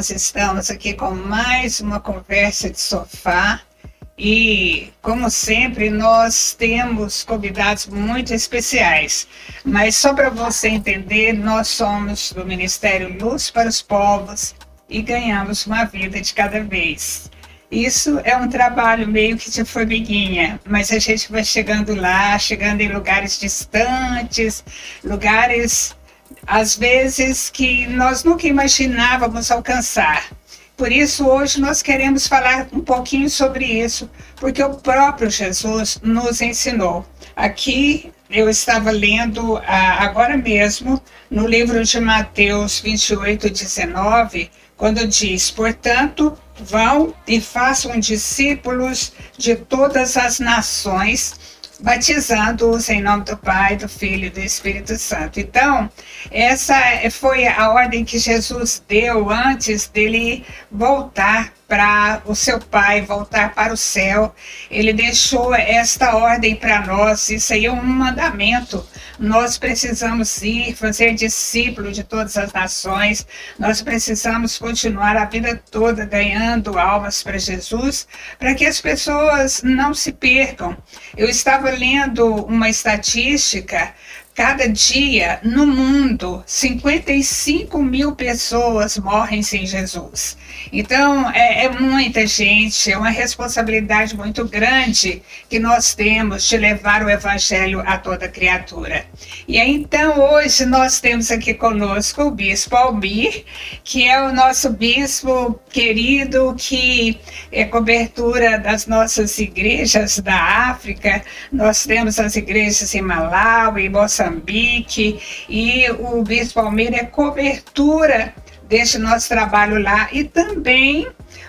nós estamos aqui com mais uma conversa de sofá. E, como sempre, nós temos convidados muito especiais. Mas só para você entender, nós somos do Ministério Luz para os Povos e ganhamos uma vida de cada vez. Isso é um trabalho meio que de formiguinha, mas a gente vai chegando lá, chegando em lugares distantes, lugares às vezes que nós nunca imaginávamos alcançar. Por isso, hoje nós queremos falar um pouquinho sobre isso, porque o próprio Jesus nos ensinou. Aqui eu estava lendo ah, agora mesmo no livro de Mateus 28, 19, quando diz: Portanto, vão e façam discípulos de todas as nações batizando-os em nome do Pai, do Filho e do Espírito Santo. Então, essa foi a ordem que Jesus deu antes dele voltar para o seu Pai, voltar para o céu. Ele deixou esta ordem para nós, isso aí é um mandamento. Nós precisamos ir, fazer discípulo de todas as nações, nós precisamos continuar a vida toda ganhando almas para Jesus, para que as pessoas não se percam. Eu estava lendo uma estatística Cada dia no mundo, 55 mil pessoas morrem sem Jesus. Então, é, é, muita gente, é uma responsabilidade muito grande que nós temos de levar o Evangelho a toda criatura. E então, hoje nós temos aqui conosco o Bispo Almir, que é o nosso bispo querido, que é cobertura das nossas igrejas da África. Nós temos as igrejas em Malawi, Moçambique, Moçambique, e o Bispo Almeida é cobertura desse nosso trabalho lá e também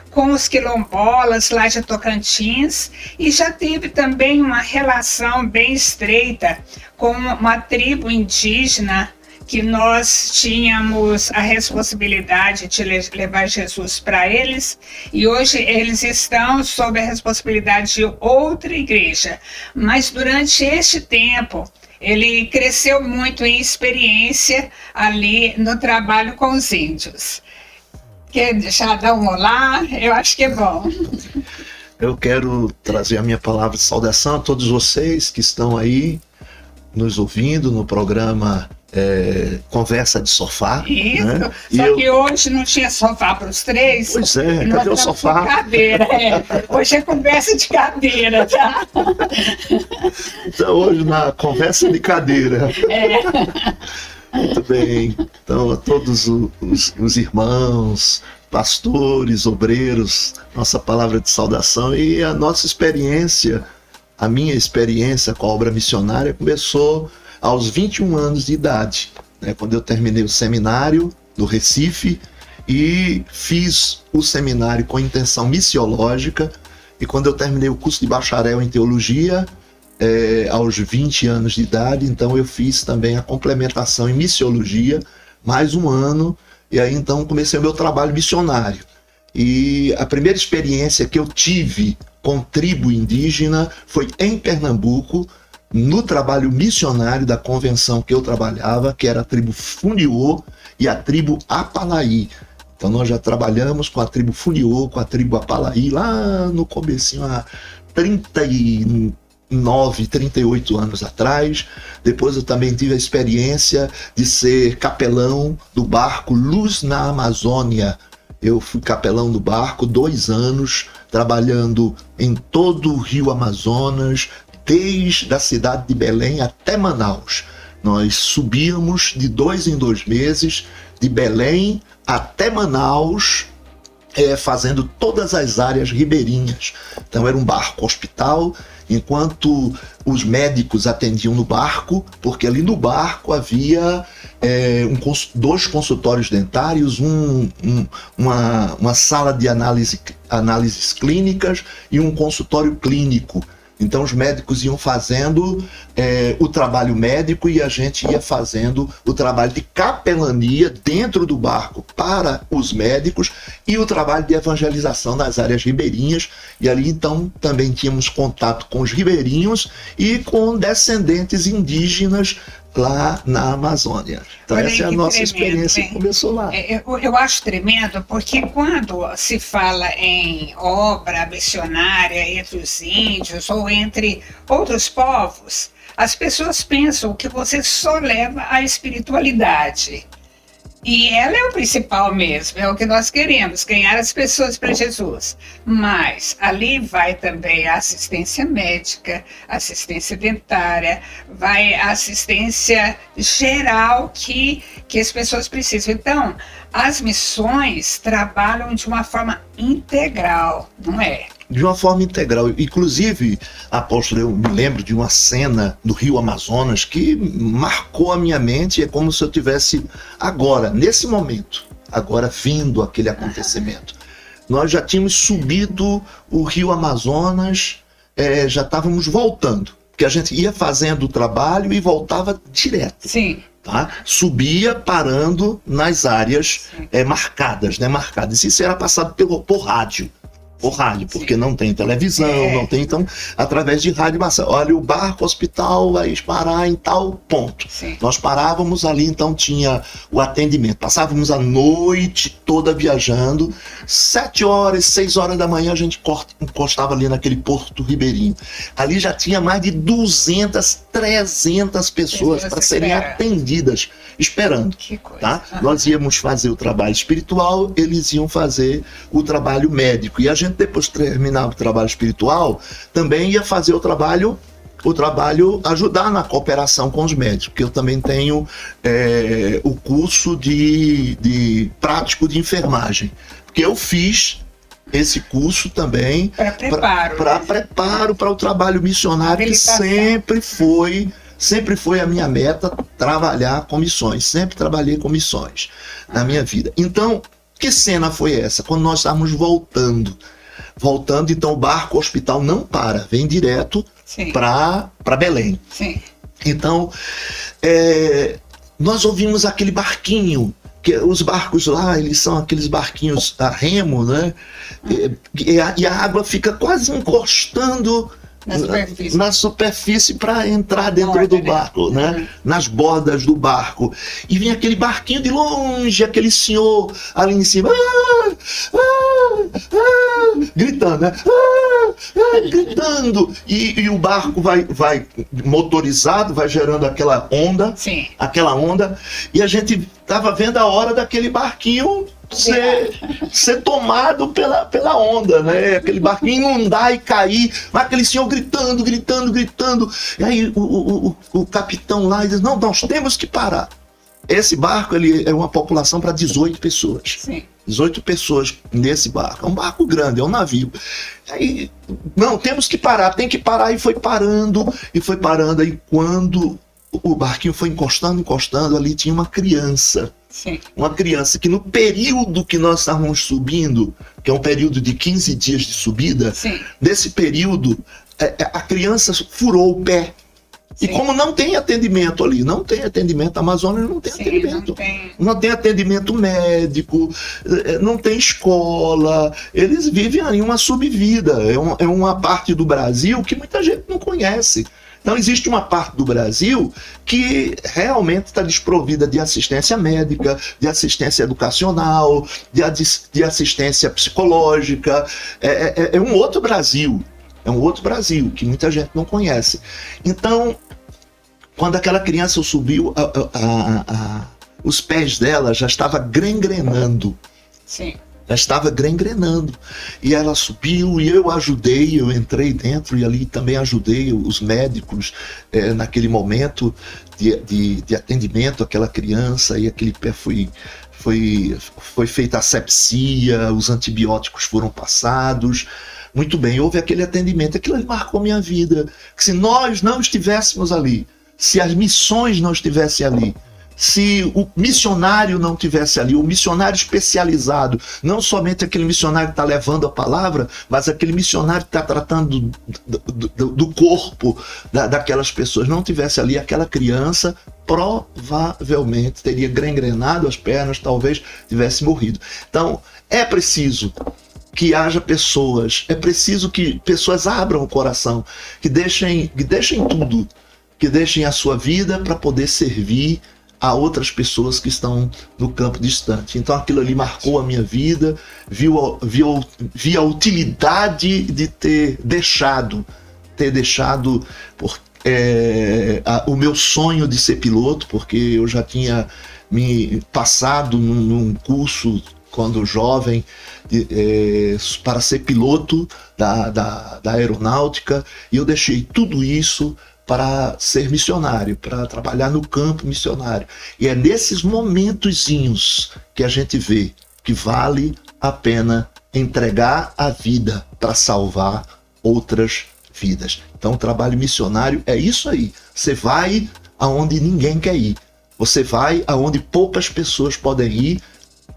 com os quilombolas lá de Tocantins e já teve também uma relação bem estreita com uma tribo indígena que nós tínhamos a responsabilidade de levar Jesus para eles e hoje eles estão sob a responsabilidade de outra igreja. Mas durante este tempo, ele cresceu muito em experiência ali no trabalho com os índios. Quer deixar dar um olá? Eu acho que é bom. Eu quero trazer a minha palavra de saudação a todos vocês que estão aí nos ouvindo no programa é, conversa de sofá. Isso. Né? Só e que eu... hoje não tinha sofá para os três. Pois é, cadê o sofá? Cadeira, é. Hoje é conversa de cadeira, tá? Então, hoje na conversa de cadeira. É. Muito bem. Então, a todos os, os irmãos, pastores, obreiros, nossa palavra de saudação e a nossa experiência, a minha experiência com a obra missionária começou aos 21 anos de idade, né, quando eu terminei o seminário do Recife e fiz o seminário com intenção missiológica. E quando eu terminei o curso de bacharel em teologia, é, aos 20 anos de idade, então eu fiz também a complementação em missiologia, mais um ano, e aí então comecei o meu trabalho missionário. E a primeira experiência que eu tive com tribo indígena foi em Pernambuco, no trabalho missionário da convenção que eu trabalhava, que era a tribo Funiô e a tribo Apalaí. Então nós já trabalhamos com a tribo Funiô, com a tribo Apalaí, lá no comecinho, há 39, 38 anos atrás. Depois eu também tive a experiência de ser capelão do barco Luz na Amazônia. Eu fui capelão do barco dois anos, trabalhando em todo o rio Amazonas, desde a cidade de Belém até Manaus. Nós subíamos de dois em dois meses, de Belém até Manaus, é, fazendo todas as áreas ribeirinhas. Então era um barco hospital, enquanto os médicos atendiam no barco, porque ali no barco havia é, um, dois consultórios dentários, um, um, uma, uma sala de análise, análises clínicas e um consultório clínico. Então os médicos iam fazendo é, o trabalho médico e a gente ia fazendo o trabalho de capelania dentro do barco para os médicos e o trabalho de evangelização nas áreas ribeirinhas. E ali então também tínhamos contato com os ribeirinhos e com descendentes indígenas lá na Amazônia. Então Olha essa é a nossa tremendo, experiência que começou lá. É, eu, eu acho tremendo porque quando se fala em obra missionária entre os índios ou entre outros povos, as pessoas pensam que você só leva a espiritualidade. E ela é o principal mesmo, é o que nós queremos, ganhar as pessoas para Jesus. Mas ali vai também a assistência médica, assistência dentária, vai a assistência geral que, que as pessoas precisam. Então, as missões trabalham de uma forma integral, não é? De uma forma integral. Inclusive, apóstolo, eu me lembro de uma cena do Rio Amazonas que marcou a minha mente. É como se eu tivesse agora, nesse momento, agora vindo aquele acontecimento. Nós já tínhamos subido o Rio Amazonas, é, já estávamos voltando, porque a gente ia fazendo o trabalho e voltava direto. Sim. Tá? Subia parando nas áreas é, marcadas, né? Marcadas. Isso era passado pelo, por rádio por rádio, porque não tem televisão, é. não tem, então, através de rádio massa. Olha, o barco hospital vai parar em tal ponto. Sim. Nós parávamos ali, então tinha o atendimento. Passávamos a noite toda viajando, sete horas, seis horas da manhã a gente encostava ali naquele Porto Ribeirinho. Ali já tinha mais de 200, 300 pessoas para serem atendidas, esperando. Tá? Nós íamos fazer o trabalho espiritual, eles iam fazer o trabalho médico. E a gente gente depois terminava o trabalho espiritual, também ia fazer o trabalho o trabalho ajudar na cooperação com os médicos, porque eu também tenho é, o curso de, de prático de enfermagem, porque eu fiz esse curso também para preparo para né? preparo para o trabalho missionário que sempre foi sempre foi a minha meta trabalhar com missões. Sempre trabalhei com missões na minha vida. Então que cena foi essa? Quando nós estávamos voltando voltando, então o barco hospital não para, vem direto para Belém. Sim. Então, é, nós ouvimos aquele barquinho, que os barcos lá, eles são aqueles barquinhos a remo, né? E, e, a, e a água fica quase encostando na superfície, na superfície para entrar dentro Borda, do barco, né? né? Nas bordas do barco. E vinha aquele barquinho de longe, aquele senhor ali em cima, ah, ah, ah, gritando, né? Ah, ah, gritando. E, e, o barco vai, vai motorizado, vai gerando aquela onda, Sim. aquela onda. E a gente tava vendo a hora daquele barquinho ser, ser tomado pela, pela onda, né? Aquele barquinho inundar e cair, mas aquele senhor gritando, gritando, gritando. E aí o, o, o, o capitão lá diz: Não, nós temos que parar. Esse barco ele é uma população para 18 pessoas. Sim. 18 pessoas nesse barco. É um barco grande, é um navio. Aí, não, temos que parar, tem que parar. E foi parando, e foi parando. Aí quando o barquinho foi encostando, encostando, ali tinha uma criança Sim. Uma criança que no período que nós estávamos subindo, que é um período de 15 dias de subida, Sim. nesse período é, é, a criança furou o pé. Sim. E como não tem atendimento ali, não tem atendimento, a Amazônia não tem Sim, atendimento. Não tem... não tem... atendimento médico, é, não tem escola, eles vivem em uma subvida. É, um, é uma parte do Brasil que muita gente não conhece. Então, existe uma parte do Brasil que realmente está desprovida de assistência médica, de assistência educacional, de, de assistência psicológica. É, é, é, um outro Brasil. É um outro Brasil que muita gente não conhece. Então, quando aquela criança subiu, a, a, a, os pés dela já estava gangrenando. Sim já estava gangrenando. E ela subiu e eu ajudei, eu entrei dentro e ali também ajudei os médicos é, naquele momento de, de, de, atendimento àquela criança e aquele pé foi. Foi, foi feita a sepsia, os antibióticos foram passados. Muito bem, houve aquele atendimento. Aquilo marcou minha vida. Que se nós não estivéssemos ali, se as missões não estivessem ali, se o missionário não tivesse ali, o missionário especializado, não somente aquele missionário que está levando a palavra, mas aquele missionário que está tratando do, do, do corpo da, daquelas pessoas, não tivesse ali aquela criança, provavelmente teria gangrenado as pernas, talvez tivesse morrido. Então, é preciso que haja pessoas, é preciso que pessoas abram o coração, que deixem, que deixem tudo que deixem a sua vida para poder servir a outras pessoas que estão no campo distante. Então aquilo ali marcou a minha vida, viu, viu, vi a utilidade de ter deixado, ter deixado por, é, a, o meu sonho de ser piloto, porque eu já tinha me passado num, num curso quando jovem de, é, para ser piloto da, da, da aeronáutica e eu deixei tudo isso para ser missionário, para trabalhar no campo missionário. E é nesses momentozinhos que a gente vê que vale a pena entregar a vida para salvar outras vidas. Então, o trabalho missionário é isso aí. Você vai aonde ninguém quer ir. Você vai aonde poucas pessoas podem ir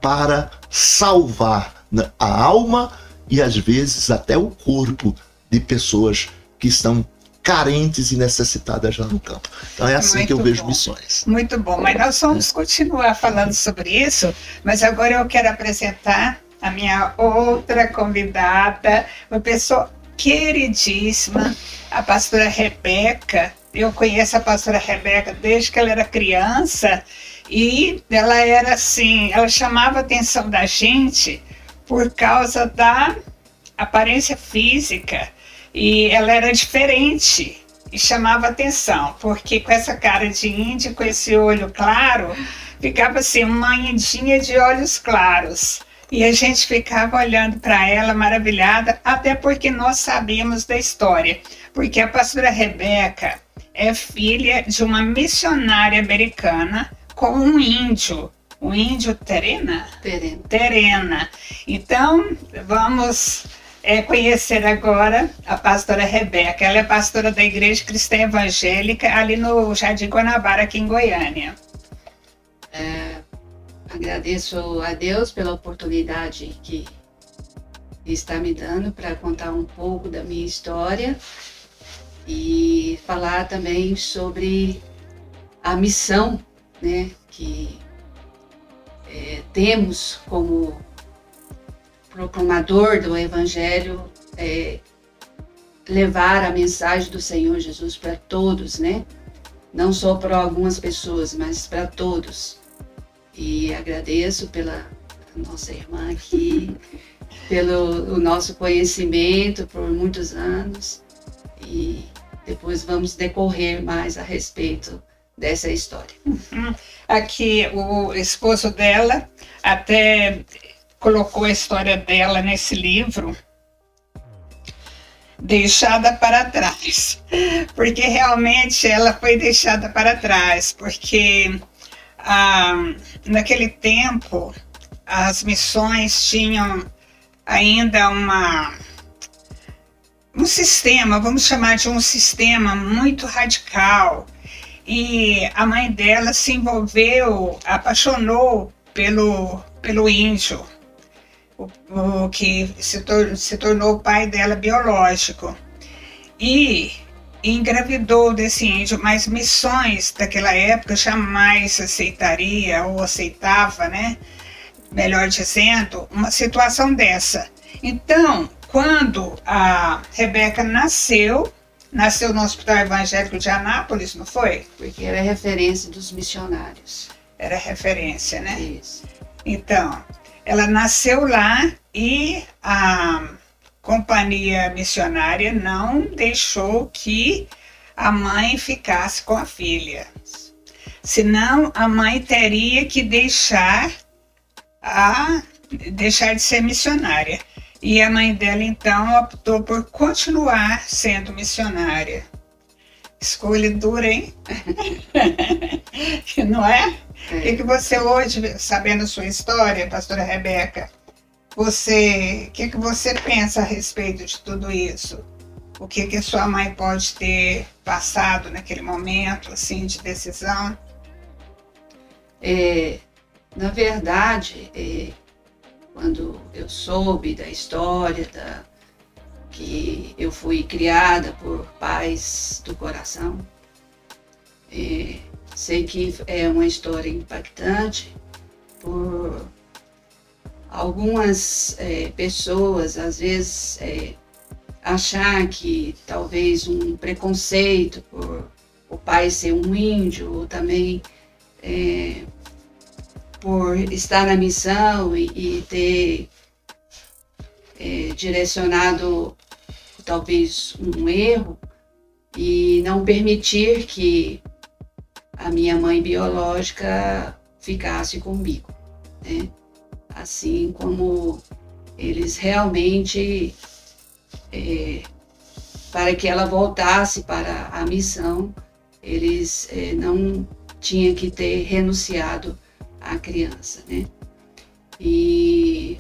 para salvar a alma e às vezes até o corpo de pessoas que estão carentes e necessitadas lá no campo. Então é assim Muito que eu bom. vejo missões. Muito bom, mas nós vamos continuar falando sobre isso, mas agora eu quero apresentar a minha outra convidada, uma pessoa queridíssima, a pastora Rebeca. Eu conheço a pastora Rebeca desde que ela era criança e ela era assim, ela chamava a atenção da gente por causa da aparência física e ela era diferente e chamava atenção, porque com essa cara de índia, com esse olho claro, ficava assim, uma indinha de olhos claros. E a gente ficava olhando para ela maravilhada, até porque nós sabíamos da história. Porque a pastora Rebeca é filha de uma missionária americana com um índio, o índio Terena? Terena. Terena. Então, vamos é, conhecer agora a pastora Rebeca. Ela é pastora da Igreja Cristã Evangélica ali no Jardim Guanabara, aqui em Goiânia. É, agradeço a Deus pela oportunidade que está me dando para contar um pouco da minha história e falar também sobre a missão né, que é, temos como proclamador do Evangelho, é, levar a mensagem do Senhor Jesus para todos, né? Não só para algumas pessoas, mas para todos. E agradeço pela nossa irmã aqui, pelo o nosso conhecimento por muitos anos. E depois vamos decorrer mais a respeito dessa história. Uhum. Aqui o esposo dela até colocou a história dela nesse livro, deixada para trás, porque realmente ela foi deixada para trás, porque ah, naquele tempo as missões tinham ainda uma um sistema, vamos chamar de um sistema muito radical. E a mãe dela se envolveu, apaixonou pelo, pelo índio o, o que se, tor se tornou o pai dela biológico. E engravidou desse índio, mas missões daquela época jamais aceitaria ou aceitava, né? Melhor dizendo, uma situação dessa. Então, quando a Rebeca nasceu, nasceu no Hospital Evangélico de Anápolis, não foi? Porque era referência dos missionários. Era referência, né? Isso. Então, ela nasceu lá e a companhia missionária não deixou que a mãe ficasse com a filha. Senão a mãe teria que deixar a deixar de ser missionária. E a mãe dela então optou por continuar sendo missionária. Escolha dura, hein? Não é? O que, que você hoje, sabendo a sua história, pastora Rebeca, você, o que, que você pensa a respeito de tudo isso? O que que sua mãe pode ter passado naquele momento, assim, de decisão? É, na verdade, é, quando eu soube da história, da, que eu fui criada por pais do coração, é, Sei que é uma história impactante por algumas é, pessoas, às vezes, é, achar que talvez um preconceito por o pai ser um índio, ou também é, por estar na missão e, e ter é, direcionado talvez um erro e não permitir que a minha mãe biológica ficasse comigo, né? Assim como eles realmente é, para que ela voltasse para a missão, eles é, não tinham que ter renunciado à criança, né? E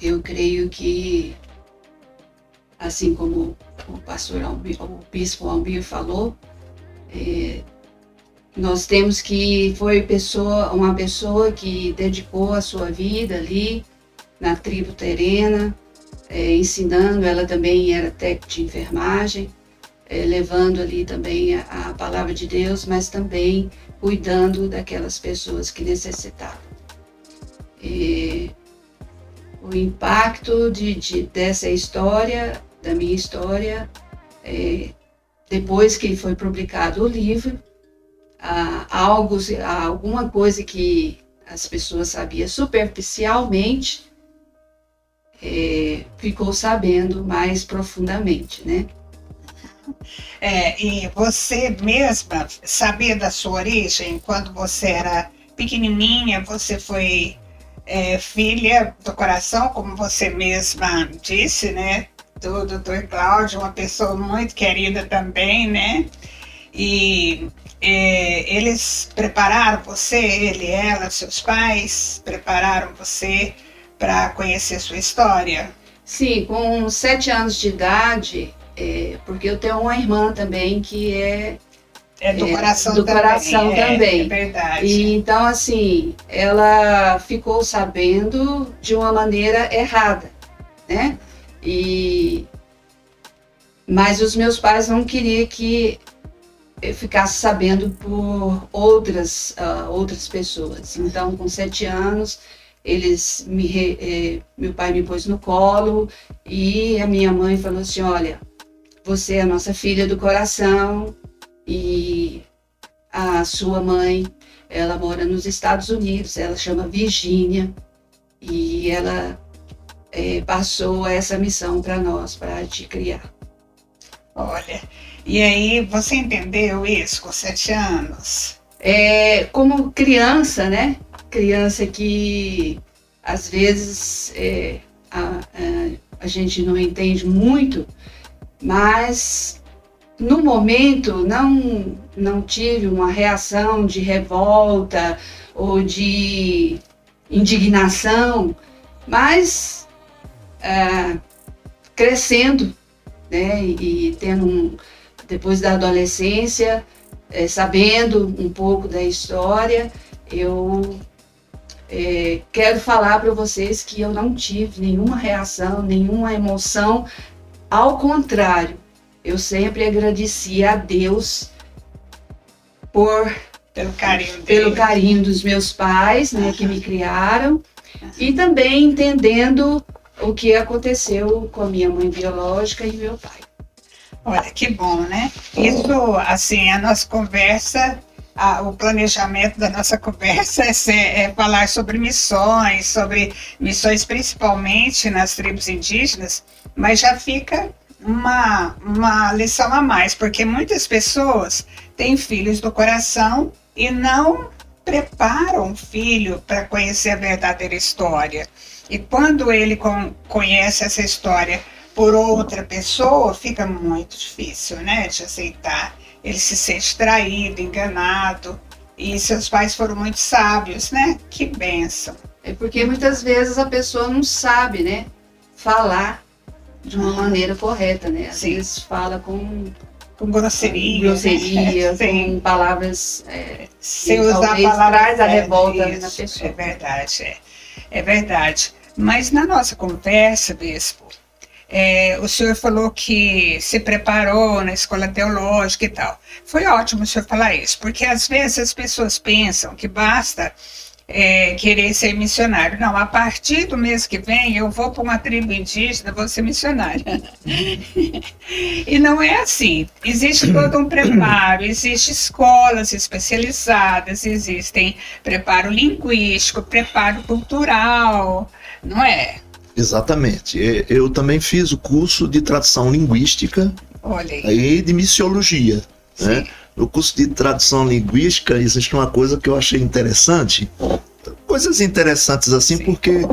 eu creio que, assim como o pastor Almir, o bispo Almir falou, é, nós temos que foi pessoa, uma pessoa que dedicou a sua vida ali na tribo terena, é, ensinando, ela também era técnica de enfermagem, é, levando ali também a, a, palavra de Deus, mas também cuidando daquelas pessoas que necessitavam. E o impacto de, de, dessa história, da minha história, é, depois que foi publicado o livro, algo, alguma coisa que as pessoas sabiam superficialmente, é, ficou sabendo mais profundamente, né? É, e você mesma sabia da sua origem? Quando você era pequenininha, você foi é, filha do coração, como você mesma disse, né? Do doutor Cláudio, uma pessoa muito querida também, né? E é, eles prepararam você, ele, ela, seus pais, prepararam você para conhecer sua história? Sim, com sete anos de idade, é, porque eu tenho uma irmã também que é é do coração do também. coração é, também. É verdade. E, então, assim, ela ficou sabendo de uma maneira errada, né? E mas os meus pais não queriam que eu ficasse sabendo por outras uh, outras pessoas. Então, com sete anos, eles me, eh, meu pai me pôs no colo e a minha mãe falou assim, olha, você é a nossa filha do coração e a sua mãe, ela mora nos Estados Unidos, ela chama Virgínia e ela eh, passou essa missão para nós, para te criar. Olha, e aí você entendeu isso com sete anos? É, como criança, né? criança que às vezes é, a, a, a gente não entende muito, mas no momento não, não tive uma reação de revolta ou de indignação, mas é, crescendo né, e tendo um, depois da adolescência, é, sabendo um pouco da história, eu é, quero falar para vocês que eu não tive nenhuma reação, nenhuma emoção. Ao contrário, eu sempre agradeci a Deus por pelo carinho, pelo carinho dos meus pais, né, que me criaram, e também entendendo o que aconteceu com a minha mãe biológica e meu pai. Olha que bom, né? Isso, assim, a nossa conversa a, o planejamento da nossa conversa é, ser, é, falar sobre missões, sobre missões principalmente nas tribos indígenas, mas já fica uma, uma lição a mais, porque muitas pessoas têm filhos do coração e não preparam o filho para conhecer a verdadeira história. E quando ele conhece essa história por outra pessoa, fica muito difícil, né, de aceitar ele se sente traído, enganado. E seus pais foram muito sábios, né? Que benção. É porque muitas vezes a pessoa não sabe, né? Falar de uma maneira correta, né? Às Sim. vezes fala com com grosseria, com, grosseria, né? com palavras é, sem usar palavras traz a revolta isso, na pessoa. É verdade, é. É verdade. Mas na nossa conversa, Bispo, é, o senhor falou que se preparou na escola teológica e tal. Foi ótimo o senhor falar isso, porque às vezes as pessoas pensam que basta é, querer ser missionário. Não, a partir do mês que vem eu vou para uma tribo indígena, vou ser missionária. e não é assim. Existe todo um preparo, existem escolas especializadas, existem preparo linguístico, preparo cultural, não é? Exatamente. Eu também fiz o curso de tradução linguística e de missiologia. Né? No curso de tradução linguística existe uma coisa que eu achei interessante. Coisas interessantes assim, Sim. porque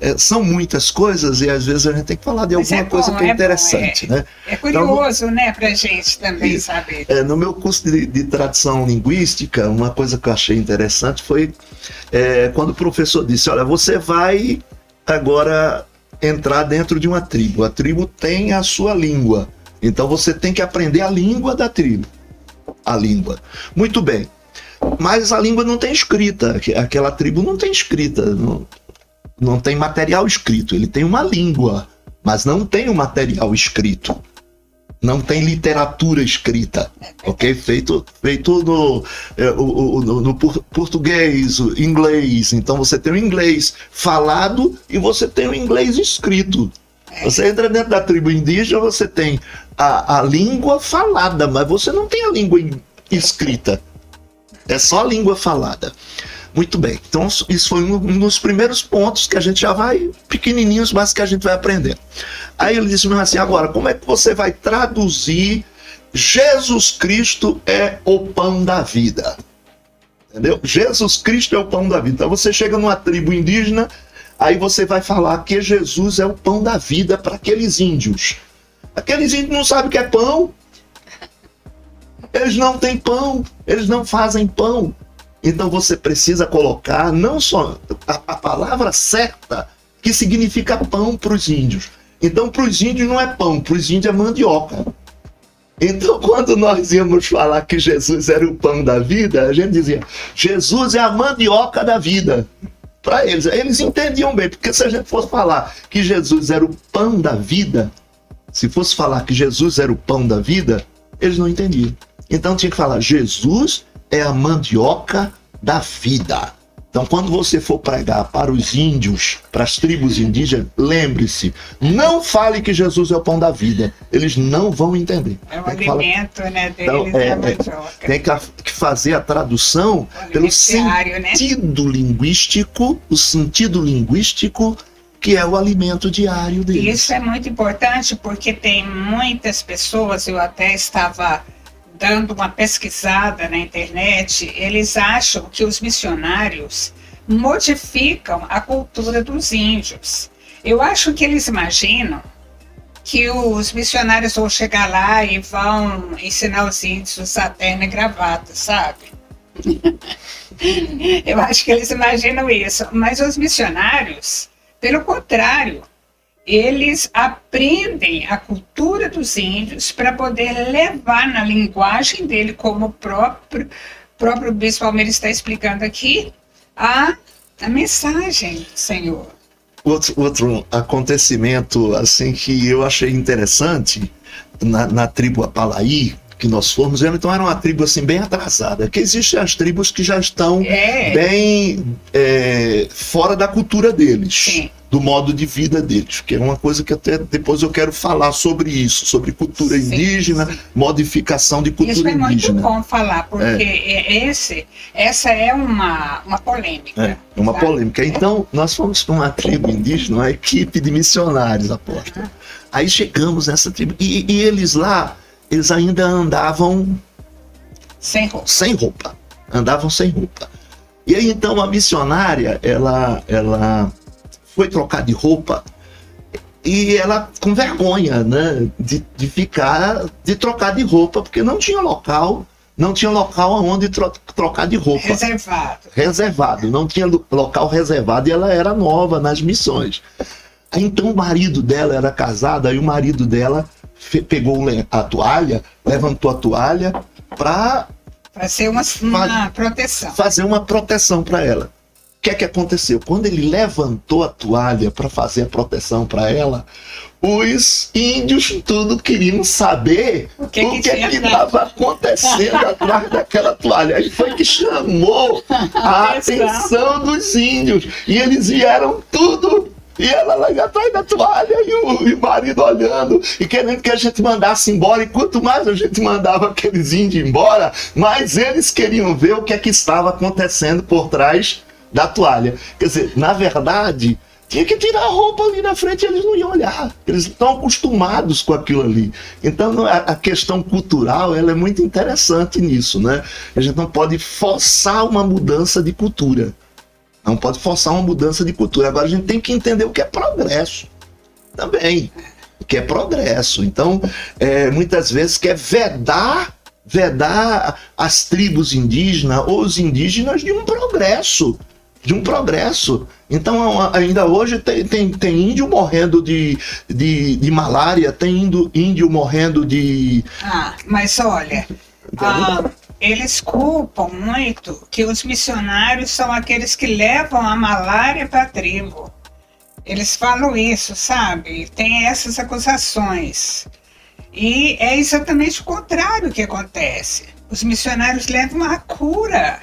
é, são muitas coisas e às vezes a gente tem que falar de alguma é bom, coisa que é, é interessante, bom, né? É curioso, então, né, pra gente também e, saber. É, no meu curso de, de, tradução linguística, uma coisa que eu achei interessante foi é, quando o professor disse: Olha, você vai agora entrar dentro de uma tribo. A tribo tem a sua língua. Então você tem que aprender a língua da tribo a língua. Muito bem. Mas a língua não tem escrita. Aquela tribo não tem escrita. Não, não tem material escrito. Ele tem uma língua, mas não tem o um material escrito. Não tem literatura escrita, ok? Feito, feito no, é, no, no português, inglês. Então você tem o inglês falado e você tem o inglês escrito. Você entra dentro da tribo indígena, você tem a, a língua falada, mas você não tem a língua escrita. É só a língua falada. Muito bem. Então, isso foi um dos primeiros pontos que a gente já vai, pequenininhos, mas que a gente vai aprender. Aí ele disse assim: agora, como é que você vai traduzir Jesus Cristo é o pão da vida? Entendeu? Jesus Cristo é o pão da vida. Então, você chega numa tribo indígena Aí você vai falar que Jesus é o pão da vida para aqueles índios. Aqueles índios não sabem o que é pão. Eles não têm pão, eles não fazem pão. Então você precisa colocar não só a, a palavra certa que significa pão para os índios. Então para os índios não é pão, para os índios é mandioca. Então, quando nós íamos falar que Jesus era o pão da vida, a gente dizia: Jesus é a mandioca da vida para eles. Eles entendiam bem, porque se a gente fosse falar que Jesus era o pão da vida, se fosse falar que Jesus era o pão da vida, eles não entendiam. Então tinha que falar: Jesus é a mandioca da vida. Então, quando você for pregar para os índios, para as tribos indígenas, lembre-se, não fale que Jesus é o pão da vida. Eles não vão entender. É o alimento falar... né, então, é, é, mandioca. Tem que fazer a tradução pelo né? sentido né? linguístico, o sentido linguístico que é o alimento diário deles. Isso é muito importante porque tem muitas pessoas, eu até estava dando uma pesquisada na internet, eles acham que os missionários modificam a cultura dos índios. Eu acho que eles imaginam que os missionários vão chegar lá e vão ensinar os índios a usar terno e gravata, sabe? Eu acho que eles imaginam isso. Mas os missionários, pelo contrário, eles aprendem a cultura dos índios para poder levar na linguagem dele, como o próprio, próprio Bispo Almeida está explicando aqui, a, a mensagem Senhor. Outro, outro acontecimento assim que eu achei interessante na, na tribo Apalaí, que nós fomos, então era uma tribo assim bem atrasada, que existem as tribos que já estão é. bem é, fora da cultura deles. Sim do modo de vida deles, que é uma coisa que até depois eu quero falar sobre isso, sobre cultura sim, indígena, sim. modificação de cultura indígena. Isso é muito bom falar, porque é. é. esse, essa é uma, uma polêmica. É, uma sabe? polêmica. Então, nós fomos para uma tribo indígena, uma equipe de missionários, apóstolo. Uhum. Aí chegamos nessa tribo, e, e eles lá, eles ainda andavam sem roupa. Sem roupa. Andavam sem roupa. E aí então a missionária, ela, ela foi trocar de roupa e ela com vergonha, né, de, de ficar, de trocar de roupa, porque não tinha local, não tinha local onde tro trocar de roupa. Reservado. Reservado, não tinha local reservado e ela era nova nas missões. Então o marido dela era casado, aí o marido dela pegou a toalha, levantou a toalha para fazer uma, uma proteção. Fazer uma proteção para ela. O que é que aconteceu? Quando ele levantou a toalha para fazer a proteção para ela, os índios tudo queriam saber o que o que estava acontecendo atrás daquela toalha. Aí foi que chamou a atenção dos índios. E eles vieram tudo e ela lá atrás da toalha e o, e o, marido olhando e querendo que a gente mandasse embora. E quanto mais a gente mandava aqueles índios embora, mais eles queriam ver o que é que estava acontecendo por trás da toalha. Quer dizer, na verdade, tinha que tirar a roupa ali na frente e eles não iam olhar. Eles estão acostumados com aquilo ali. Então a questão cultural ela é muito interessante nisso, né? A gente não pode forçar uma mudança de cultura. Não pode forçar uma mudança de cultura. Agora a gente tem que entender o que é progresso também. O que é progresso. Então, é, muitas vezes quer vedar vedar as tribos indígenas ou os indígenas de um progresso de um progresso. Então, ainda hoje tem, tem, tem índio morrendo de, de, de malária, tem índio, índio morrendo de. Ah, mas olha, ah, eles culpam muito que os missionários são aqueles que levam a malária para a tribo. Eles falam isso, sabe? Tem essas acusações. E é exatamente o contrário que acontece. Os missionários levam a cura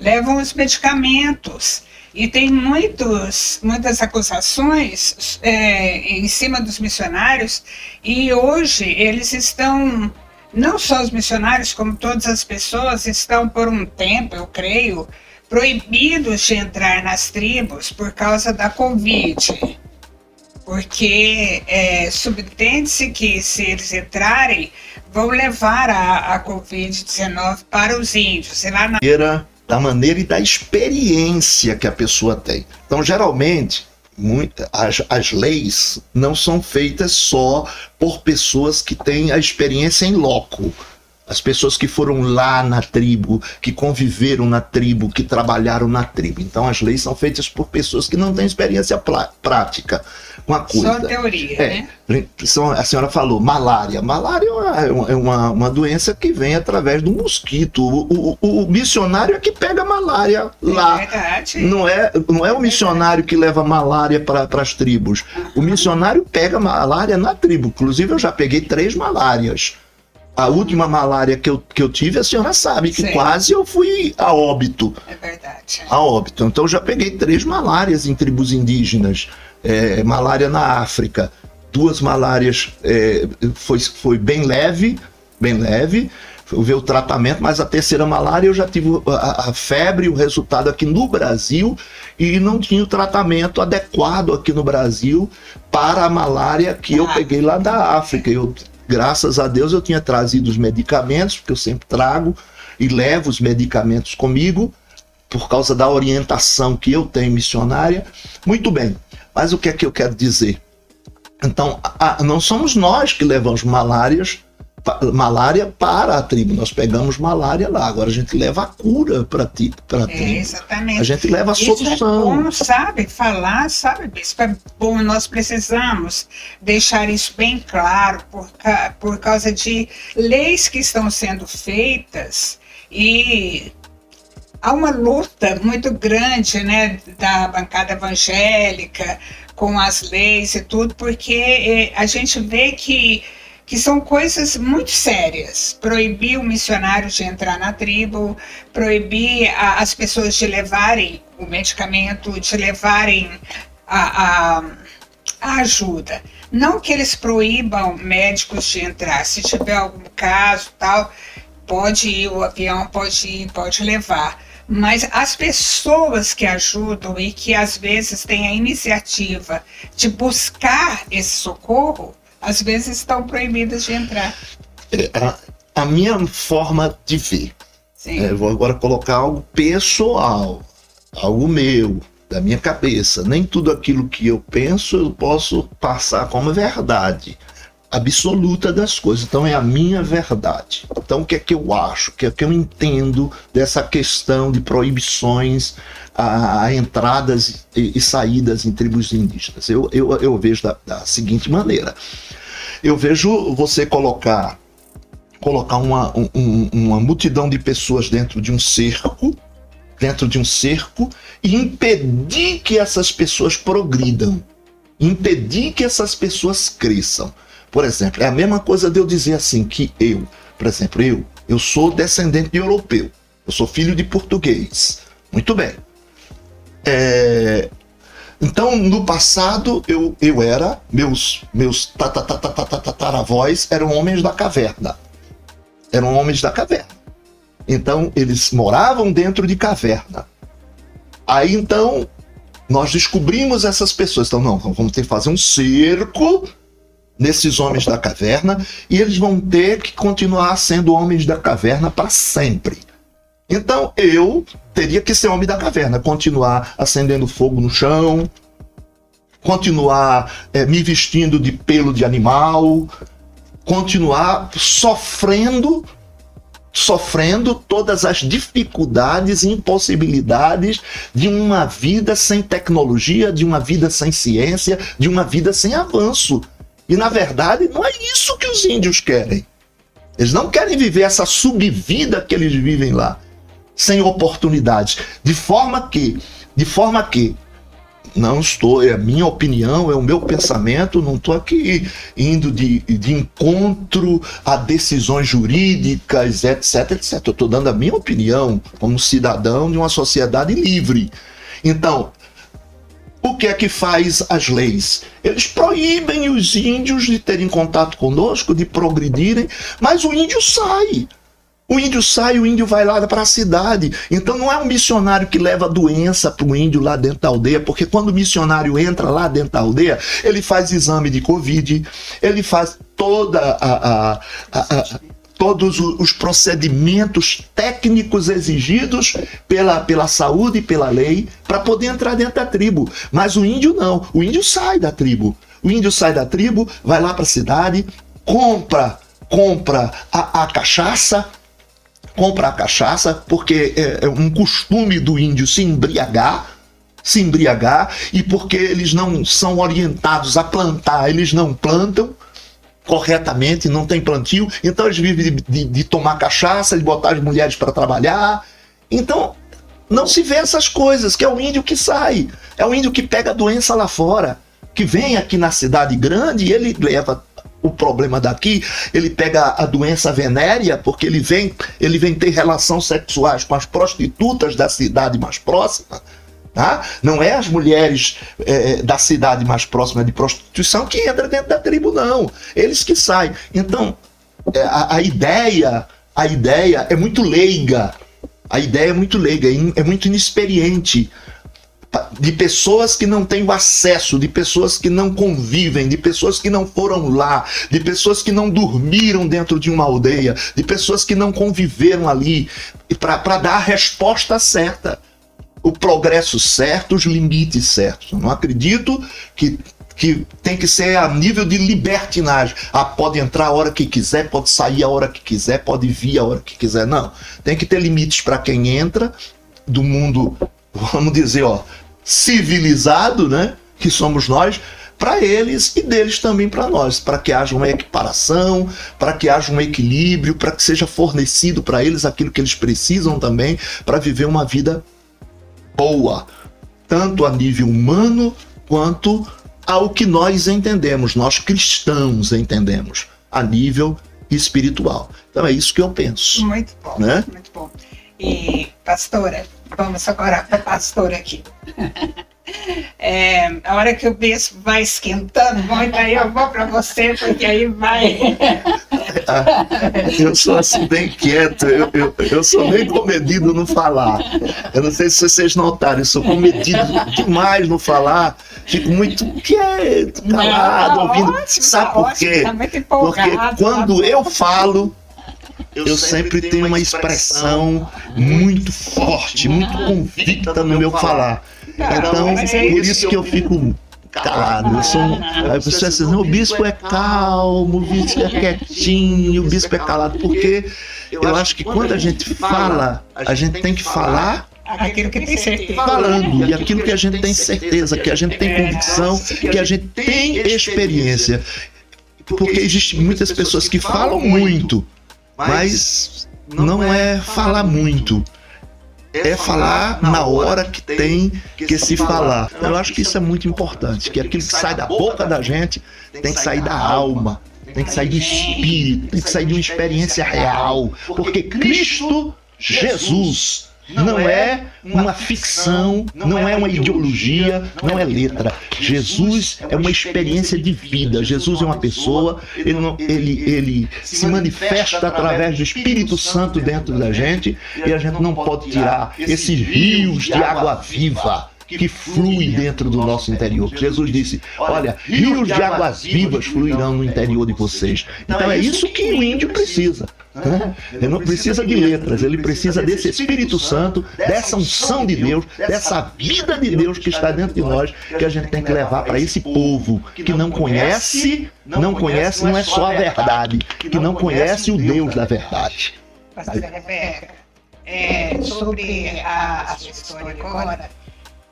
levam os medicamentos. E tem muitos, muitas acusações é, em cima dos missionários, e hoje eles estão, não só os missionários, como todas as pessoas, estão por um tempo, eu creio, proibidos de entrar nas tribos por causa da Covid. Porque é, subtende-se que se eles entrarem, vão levar a, a Covid-19 para os índios. E lá na da maneira e da experiência que a pessoa tem. Então, geralmente, muita, as, as leis não são feitas só por pessoas que têm a experiência em loco. As pessoas que foram lá na tribo, que conviveram na tribo, que trabalharam na tribo. Então, as leis são feitas por pessoas que não têm experiência prática com a coisa. Só teoria, é, né? A senhora falou malária. Malária é uma, é uma, uma doença que vem através do mosquito. O, o, o missionário é que pega malária lá. É verdade. Não é, não é o missionário que leva malária para as tribos. Uhum. O missionário pega malária na tribo. Inclusive, eu já peguei três malárias. A última malária que eu, que eu tive, a senhora sabe que Sim. quase eu fui a óbito. É verdade. A óbito. Então, eu já peguei três malárias em tribos indígenas é, malária na África. Duas malárias é, foi, foi bem leve, bem leve, ver o tratamento, mas a terceira malária eu já tive a, a, febre, o resultado aqui no Brasil e não tinha o tratamento adequado aqui no Brasil para a malária que eu ah. peguei lá da África. Eu, graças a Deus eu tinha trazido os medicamentos, porque eu sempre trago e levo os medicamentos comigo por causa da orientação que eu tenho missionária. Muito bem. Mas o que é que eu quero dizer? Então, a, não somos nós que levamos malárias, malária para a tribo. Nós pegamos malária lá. Agora a gente leva a cura para ti, para a tribo. É, exatamente. A gente leva a Isso solução. É bom, sabe? Falar, sabe, Bispo? É bom. Nós precisamos deixar isso bem claro por, por causa de leis que estão sendo feitas e há uma luta muito grande né, da bancada evangélica com as leis e tudo, porque eh, a gente vê que, que são coisas muito sérias. Proibir o missionário de entrar na tribo, proibir a, as pessoas de levarem o medicamento, de levarem a, a, a ajuda. Não que eles proíbam médicos de entrar, se tiver algum caso tal, pode ir, o avião pode ir, pode levar mas as pessoas que ajudam e que às vezes têm a iniciativa de buscar esse socorro, às vezes estão proibidas de entrar. É, a, a minha forma de ver. É, vou agora colocar algo pessoal, algo meu, da minha cabeça. Nem tudo aquilo que eu penso eu posso passar como verdade absoluta das coisas. Então é a minha verdade. Então o que é que eu acho? O que é que eu entendo dessa questão de proibições a, a entradas e, e, saídas em tribos indígenas? Eu, eu, eu vejo da, da seguinte maneira. Eu vejo você colocar colocar uma, um, uma multidão de pessoas dentro de um cerco, dentro de um cerco, e impedir que essas pessoas progridam impedir que essas pessoas cresçam. Por exemplo, é a mesma coisa de eu dizer assim que eu, por exemplo, eu, eu sou descendente de europeu, eu sou filho de português. Muito bem. É, então, no passado, eu, eu era, meus, meus tataravós eram homens da caverna. Eram homens da caverna. Então, eles moravam dentro de caverna. Aí, então, nós descobrimos essas pessoas. Então, não, vamos ter que fazer um cerco nesses homens da caverna e eles vão ter que continuar sendo homens da caverna para sempre. Então eu teria que ser homem da caverna, continuar acendendo fogo no chão, continuar é, me vestindo de pelo de animal, continuar sofrendo sofrendo todas as dificuldades e impossibilidades de uma vida sem tecnologia, de uma vida sem ciência, de uma vida sem avanço. E na verdade, não é isso que os índios querem. Eles não querem viver essa subvida que eles vivem lá sem oportunidades. De forma que, de forma que, não estou, é a minha opinião, é o meu pensamento, não estou aqui indo de, de encontro a decisões jurídicas, etc, etc. Eu estou dando a minha opinião como cidadão de uma sociedade livre. Então, o que é que faz as leis? Eles proíbem os índios de terem contato conosco, de progredirem, mas o índio sai. O índio sai, o índio vai lá para a cidade. Então não é um missionário que leva doença para o índio lá dentro da aldeia, porque quando o missionário entra lá dentro da aldeia, ele faz exame de Covid, ele faz toda a, a, a, a todos os procedimentos técnicos exigidos pela, pela saúde e pela lei para poder entrar dentro da tribo. Mas o índio não. O índio sai da tribo. O índio sai da tribo, vai lá para a cidade, compra compra a, a cachaça, compra a cachaça, porque é, é um costume do índio se embriagar, se embriagar, e porque eles não são orientados a plantar, eles não plantam corretamente, não tem plantio, então eles vivem de, de, de tomar cachaça, de botar as mulheres para trabalhar. Então, não se vê essas coisas, que é o índio que sai, é o índio que pega a doença lá fora, que vem aqui na cidade grande e ele leva o problema daqui, ele pega a doença venérea, porque ele vem, ele vem ter relações sexuais com as prostitutas da cidade mais próxima. Tá? Não é as mulheres é, da cidade mais próxima de prostituição que entra dentro da tribo, não. Eles que saem. Então, é, a, a ideia, a ideia é muito leiga. A ideia é muito leiga, é muito inexperiente de pessoas que não têm o acesso, de pessoas que não convivem, de pessoas que não foram lá, de pessoas que não dormiram dentro de uma aldeia, de pessoas que não conviveram ali, para dar a resposta certa, o progresso certo, os limites certos. Eu não acredito que que tem que ser a nível de libertinagem. Ah, pode entrar a hora que quiser, pode sair a hora que quiser, pode vir a hora que quiser. Não. Tem que ter limites para quem entra do mundo, vamos dizer, ó, civilizado, né, que somos nós, para eles e deles também para nós, para que haja uma equiparação, para que haja um equilíbrio, para que seja fornecido para eles aquilo que eles precisam também para viver uma vida boa, tanto a nível humano quanto ao que nós entendemos, nós cristãos entendemos, a nível espiritual. Então é isso que eu penso. Muito bom, né? muito bom. E, pastora, vamos agora para a pastora aqui. É, a hora que o bispo vai esquentando muito, aí eu vou para você, porque aí vai. eu sou assim bem quieto, eu, eu, eu sou bem comedido no falar. Eu não sei se vocês notaram, eu sou comedido demais no falar, fico muito quieto, calado, não, ouvindo. Ótimo, Sabe por quê? Tá porque quando eu falo, eu, sempre tenho uma expressão muito forte, muito convicta no meu falar. Então, é por isso que eu fico calado. Eu sou um... Aí a pessoa diz assim, o bispo é calmo, o bispo é quietinho, o bispo é calado. Porque eu acho que quando a gente fala, a gente tem que falar aquilo que tem certeza. Falando, e aquilo que a gente tem certeza, que a gente tem convicção, que a gente tem experiência. Porque existem muitas pessoas que falam muito, mas não é falar muito. É falar na hora que tem que se falar. Eu acho que isso é muito importante, que aquilo que sai da boca da gente tem que sair da alma, tem que sair do espírito, tem que sair de uma experiência real, porque Cristo Jesus não é uma ficção, não é uma ideologia, não é letra. Jesus é uma experiência de vida. Jesus é uma pessoa, ele, ele, ele se manifesta através do Espírito Santo dentro da gente e a gente não pode tirar esses rios de água viva que flui dentro do nosso interior. Jesus disse: Olha, rios de águas vivas fluirão no interior de vocês. Então é isso que o índio precisa. Né? Ele não precisa de letras, ele precisa desse Espírito Santo, dessa unção de Deus, dessa vida de Deus que está dentro de nós, que a gente tem que levar para esse povo que não conhece, não conhece, não é só a verdade, que não conhece o Deus da verdade. Pastor Rebeca, é, sobre a, a sua história agora,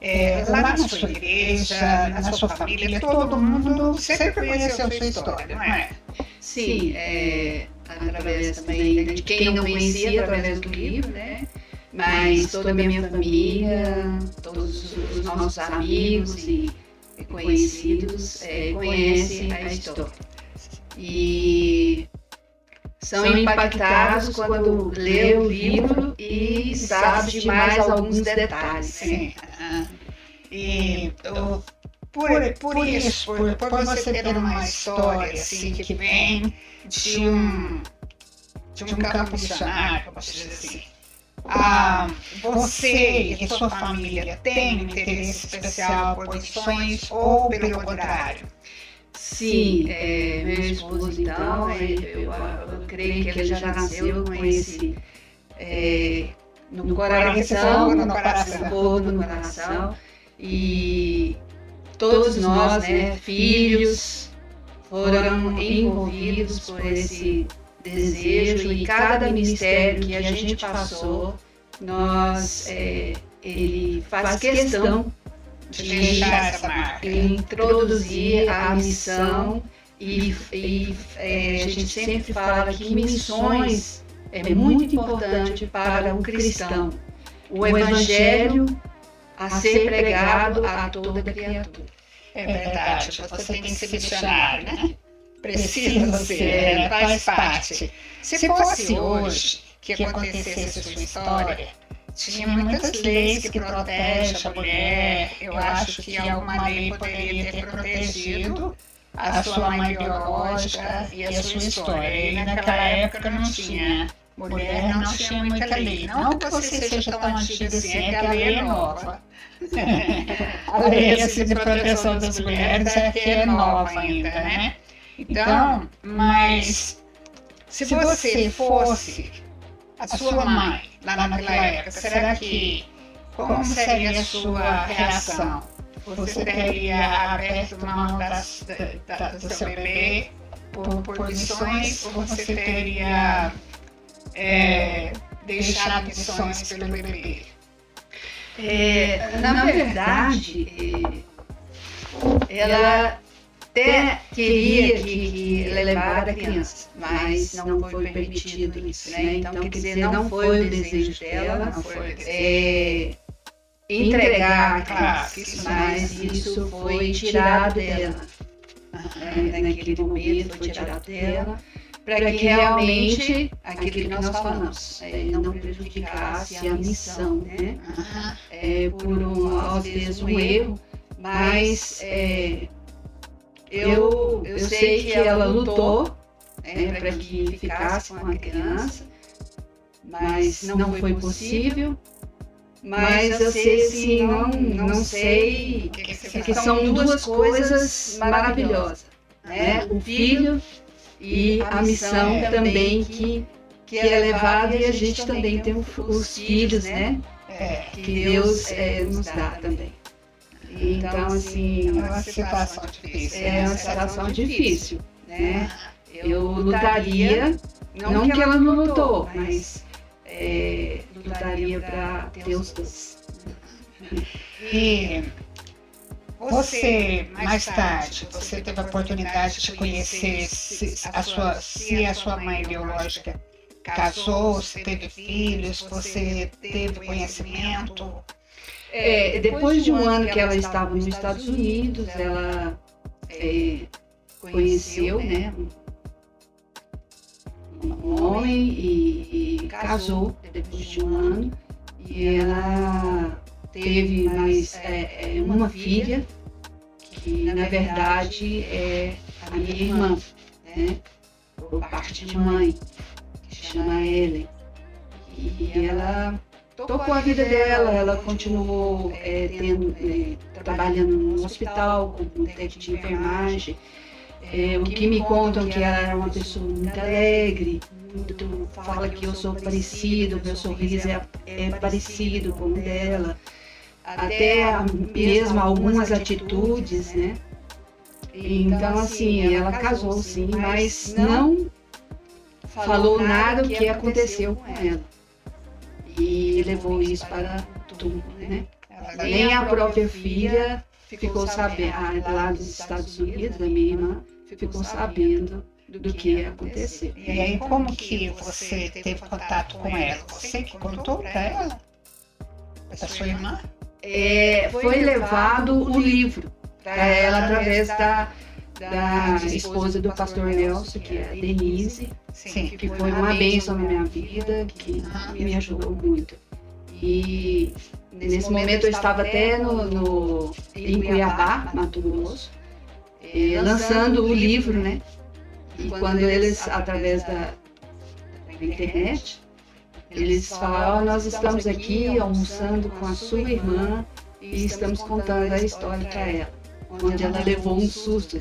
é, lá na sua igreja, na sua família, todo mundo sempre conheceu a sua história, não é? Sim, é, através também de quem não conhecia, através do livro, né? Mas toda a minha família, todos os nossos amigos e conhecidos é, conhecem a história. E são impactados quando lê o livro e sabe de mais alguns detalhes. Sim. E eu, por, por isso, por, por você ter uma história assim que vem de um, de um campo missionário, vamos dizer assim, ah, você e sua família têm interesse especial por missões ou pelo contrário? Sim, é, meu esposo então, eu, eu, eu, creio que ele já nasceu com esse é, no coração, no coração, fogo no coração, e todos nós, né, filhos, foram envolvidos por esse desejo e cada ministério que a gente passou, nós, é, ele faz questão de deixar essa marca, introduzir a missão e, e é, a gente sempre fala que missões é muito importante para o cristão. O evangelho a ser pregado a toda criatura. É verdade, você tem que ser missionário, né? Precisa ser, faz parte. Se fosse hoje que acontecesse a sua história, tinha muitas leis que protegem a mulher. Eu acho que alguma lei poderia ter protegido a sua mãe biológica e a sua história. E naquela época não tinha. Mulher não tinha muita lei. Não que você seja tão antiga assim, é que a lei é nova. a lei assim, de proteção das mulheres é que é nova ainda, né? Então, mas se você fosse a sua mãe lá naquela época, será que como seria a sua reação? Você teria aberto mão das, da, da, do seu bebê por, por missões ou você teria é, deixado missões pelo bebê? É, na verdade, é, ela até queria que levar a criança, mas não foi permitido isso, né? Então, quer dizer, não foi o desejo dela, não foi é, entregar a criança, mas isso foi tirado dela. Né? Naquele momento foi tirado dela para que realmente aquilo que nós falamos é, não prejudicasse a missão, né? É, por um, às vezes um erro, mas é, eu, eu sei que ela lutou né, para que ficasse com a criança, mas não foi possível. Mas eu sei assim, não, não sei que são duas coisas maravilhosas. Né? O filho e a missão também que, que é levada e a gente também tem os filhos, né? Que Deus é, nos dá também. Então, assim, é uma situação difícil. É uma situação difícil, né? Eu lutaria, não que ela não lutou, mas é, lutaria para ter os dois. E você, mais tarde, você teve a oportunidade de conhecer se a sua, se a sua mãe biológica casou, você teve filhos, você teve conhecimento? É, depois de um ano que ela estava nos Estados Unidos, ela é, conheceu né, um homem e, e casou depois de um ano. E ela teve mais é, é, uma filha, que na verdade é a minha irmã, né? por parte de mãe, que chama Ellen. E ela tocou a vida dela, ela continuou é, tendo, é, trabalhando no hospital como técnico de enfermagem. É, o que me contam que ela era uma pessoa muito alegre, muito, fala que eu sou parecido, meu sorriso é, é parecido com o dela, até mesmo algumas atitudes, né? Então, assim, ela casou sim, mas não falou nada o que aconteceu com ela. E levou isso para tudo, né? Nem a própria filha ficou sabendo, ah, lá dos Estados Unidos, a minha irmã, ficou sabendo do que ia acontecer. E aí, como que você teve contato com ela? Você que contou para ela? Para sua irmã? É, foi levado o livro para ela através da, da esposa do pastor Nelson, que é a Denise, Sim. que foi uma bênção na minha vida, que me ajudou muito. E nesse momento eu estava até no, no em Cuiabá, Mato Grosso, eh, lançando o livro, né? E quando eles, através da, da internet, eles falaram, oh, nós estamos aqui almoçando com a sua irmã e estamos contando a história para ela, onde ela levou um susto.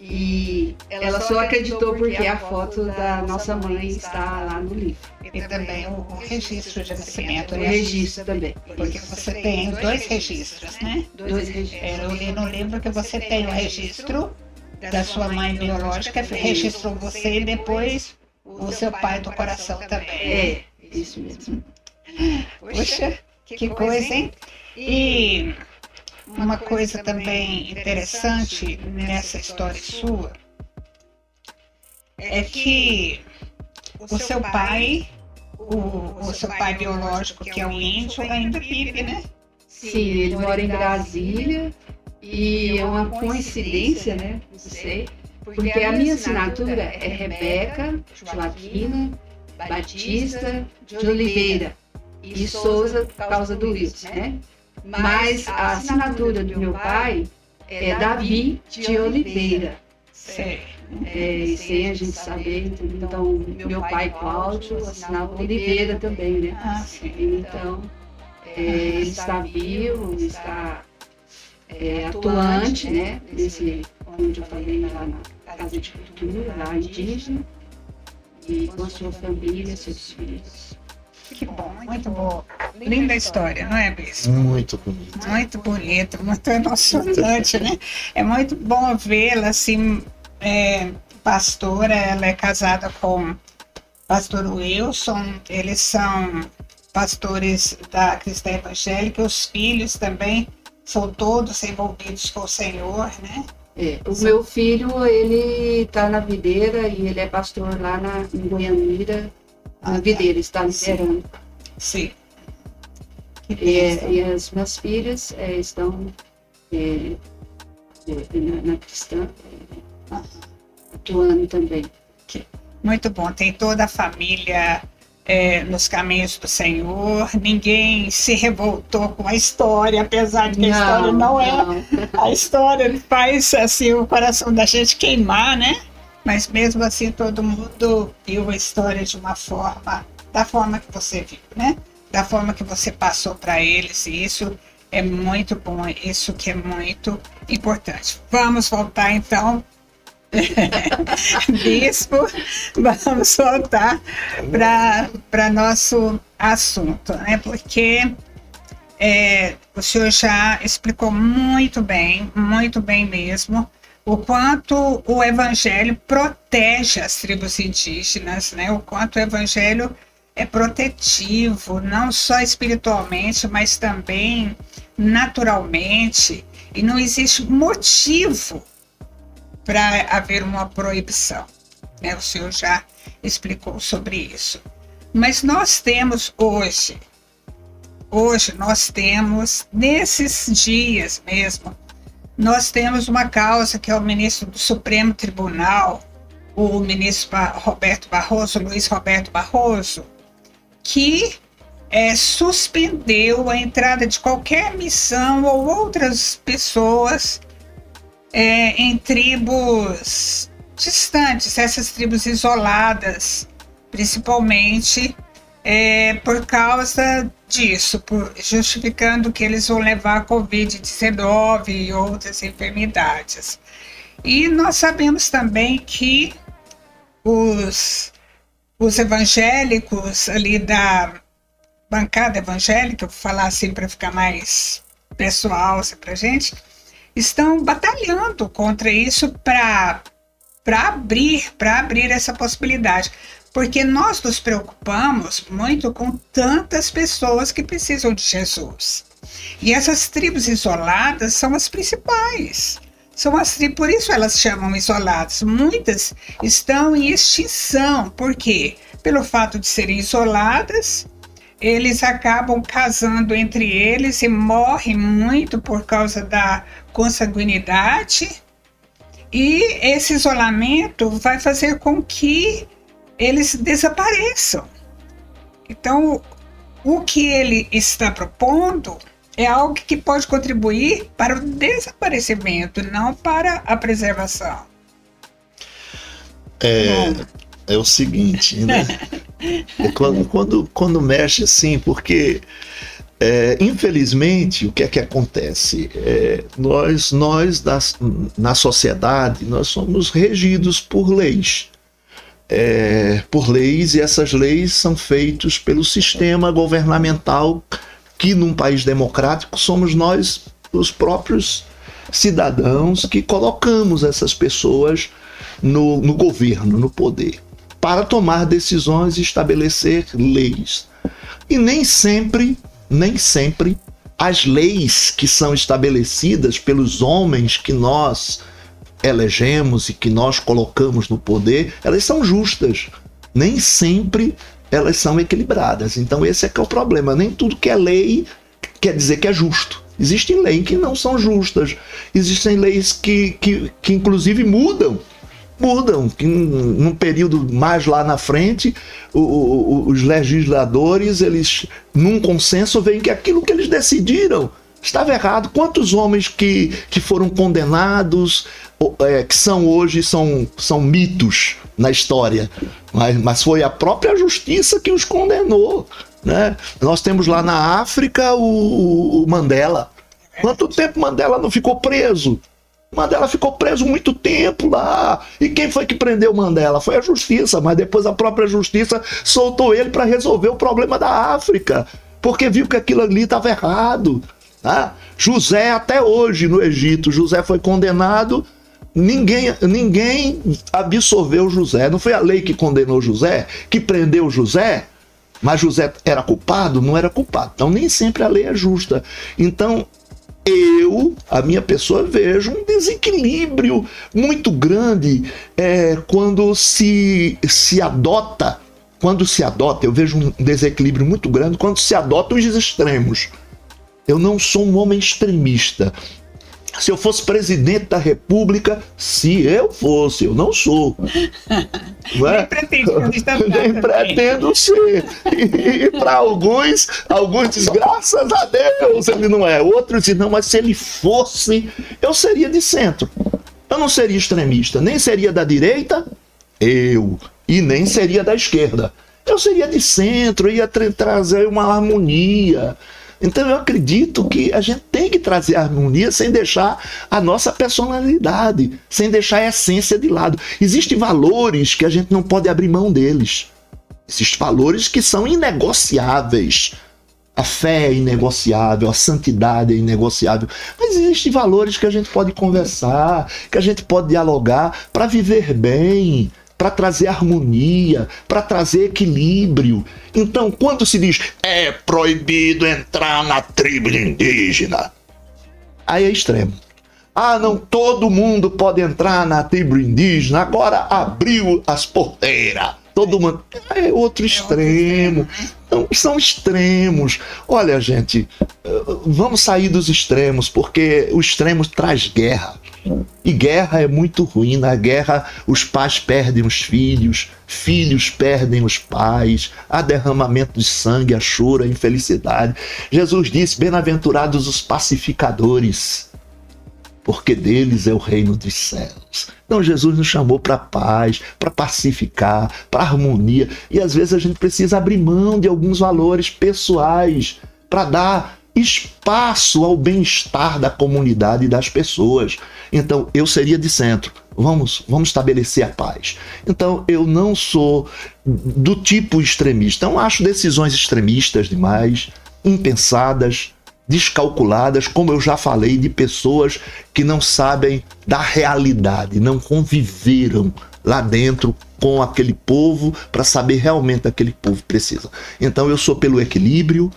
E ela só acreditou porque a foto da nossa mãe está lá no livro. E também o, registro de nascimento. O registro também. Porque você tem dois registros, né? Dois registros. É, eu li no livro que você tem o registro da sua mãe biológica, registrou você e depois o seu pai do coração também. É, isso mesmo. Puxa, que coisa, hein? E uma coisa também interessante nessa história sua é que o seu pai, o, o seu pai biológico, que é o índio, ainda vive, né? Sim, ele mora em Brasília e é uma coincidência, né? Não sei, porque a minha assinatura é Rebeca Joaquina Batista de Oliveira e Souza por causa do Wilson, né? Mas a assinatura do meu pai é Davi de Oliveira. Sim. É, sem a gente saber, então meu pai Cláudio assinava Oliveira também, né? Ah, sim. Então, é, ele está vivo, está é, atuante, né? Nesse, onde eu falei lá na Casa de Cultura, lá indígena, e com a sua família, seus filhos. Que bom, muito bom. Linda história, não é, Bispo? Muito bonito. Muito bonito, muito emocionante, né? É muito bom vê-la assim, é, pastora, ela é casada com pastor Wilson, eles são pastores da cristã evangélica, os filhos também são todos envolvidos com o Senhor, né? É, o meu filho, ele está na videira e ele é pastor lá na, em Goianira, na ah, videira, está liderando. Sim. E, é, e, as minhas filhas é, estão é, é na, na, cristã, é, atuando também. Muito bom, tem toda a família é, nos caminhos do Senhor, ninguém se revoltou com a história, apesar de que não, a história não é. Não. A história faz assim, o coração da gente queimar, né? Mas mesmo assim todo mundo viu a história de uma forma, da forma que você viu, né? Da forma que você passou para eles, e isso é muito bom, isso que é muito importante. Vamos voltar então Bispo, vamos voltar para nosso assunto, né? Porque é, o senhor já explicou muito bem, muito bem mesmo, o quanto o evangelho protege as tribos indígenas, né? O quanto o evangelho é protetivo, não só espiritualmente, mas também naturalmente, e não existe motivo para haver uma proibição. né? O senhor já explicou sobre isso. Mas nós temos hoje, hoje nós temos, nesses dias mesmo, nós temos uma causa que é o ministro do Supremo Tribunal, o ministro Roberto Barroso, Luiz Roberto Barroso, que é, suspendeu a entrada de qualquer missão ou outras pessoas é, em tribos distantes, essas tribos isoladas, principalmente é, por causa disso, por, justificando que eles vão levar Covid-19 e outras enfermidades. E nós sabemos também que os, os evangélicos ali da bancada evangélica, vou falar assim para ficar mais pessoal assim, para gente, estão batalhando contra isso para para abrir, para abrir essa possibilidade, porque nós nos preocupamos muito com tantas pessoas que precisam de Jesus. E essas tribos isoladas são as principais. São as tribos, por isso elas chamam isoladas. Muitas estão em extinção. Por quê? Pelo fato de serem isoladas, eles acabam casando entre eles e morrem muito por causa da consanguinidade. E esse isolamento vai fazer com que eles desapareçam. Então, o que ele está propondo é algo que pode contribuir para o desaparecimento, não para a preservação. É, é o seguinte, né? É quando, quando, quando mexe assim, porque é, infelizmente o que é que acontece? É, nós, nós das, na sociedade, nós somos regidos por leis. É, por leis e essas leis são feitas pelo sistema governamental que num país democrático somos nós os próprios cidadãos que colocamos essas pessoas no, no governo, no poder para tomar decisões e estabelecer leis. E nem sempre, nem sempre as leis que são estabelecidas pelos homens que nós elegemos e que nós colocamos no poder, elas são justas. Nem sempre elas são equilibradas. Então esse é que é o problema. Nem tudo que é lei quer dizer que é justo. Existem leis que não são justas. Existem leis que, que, que inclusive mudam mudam. Que num período mais lá na frente, o, o, os legisladores, eles, num consenso, veem que aquilo que eles decidiram estava errado. Quantos homens que, que foram condenados, é, que são hoje, são, são mitos na história, mas, mas foi a própria justiça que os condenou. Né? Nós temos lá na África o, o Mandela. Quanto tempo Mandela não ficou preso? Mandela ficou preso muito tempo lá. E quem foi que prendeu Mandela? Foi a justiça, mas depois a própria justiça soltou ele para resolver o problema da África, porque viu que aquilo ali estava errado. Tá? José, até hoje no Egito, José foi condenado, ninguém, ninguém absolveu José. Não foi a lei que condenou José, que prendeu José? Mas José era culpado? Não era culpado. Então, nem sempre a lei é justa. Então, eu, a minha pessoa, vejo um desequilíbrio muito grande é, quando se, se adota, quando se adota, eu vejo um desequilíbrio muito grande quando se adota os extremos. Eu não sou um homem extremista. Se eu fosse presidente da República, se eu fosse, eu não sou. Não é? Nem pretendo, Nem pretendo ser. E, e para alguns, alguns dizem, graças a Deus, ele não é. Outros dizem, não, mas se ele fosse, eu seria de centro. Eu não seria extremista, nem seria da direita, eu, e nem seria da esquerda. Eu seria de centro, ia tra trazer uma harmonia então eu acredito que a gente tem que trazer harmonia sem deixar a nossa personalidade, sem deixar a essência de lado. Existem valores que a gente não pode abrir mão deles. Existem valores que são inegociáveis. A fé é inegociável, a santidade é inegociável. Mas existem valores que a gente pode conversar, que a gente pode dialogar para viver bem, para trazer harmonia, para trazer equilíbrio. Então, quando se diz é proibido entrar na tribo indígena, aí é extremo. Ah, não, todo mundo pode entrar na tribo indígena, agora abriu as porteiras. Todo mundo. É outro extremo. Então, são extremos. Olha, gente, eh, vamos sair dos extremos, porque o extremo traz guerra. E guerra é muito ruim. Na guerra, os pais perdem os filhos, filhos perdem os pais, há derramamento de sangue, há choro, há infelicidade. Jesus disse: Bem-aventurados os pacificadores, porque deles é o reino dos céus. Então, Jesus nos chamou para paz, para pacificar, para harmonia. E às vezes a gente precisa abrir mão de alguns valores pessoais para dar espaço ao bem-estar da comunidade e das pessoas. Então, eu seria de centro. Vamos, vamos estabelecer a paz. Então, eu não sou do tipo extremista. Não acho decisões extremistas demais, impensadas, descalculadas, como eu já falei, de pessoas que não sabem da realidade, não conviveram lá dentro com aquele povo para saber realmente aquele povo precisa. Então eu sou pelo equilíbrio,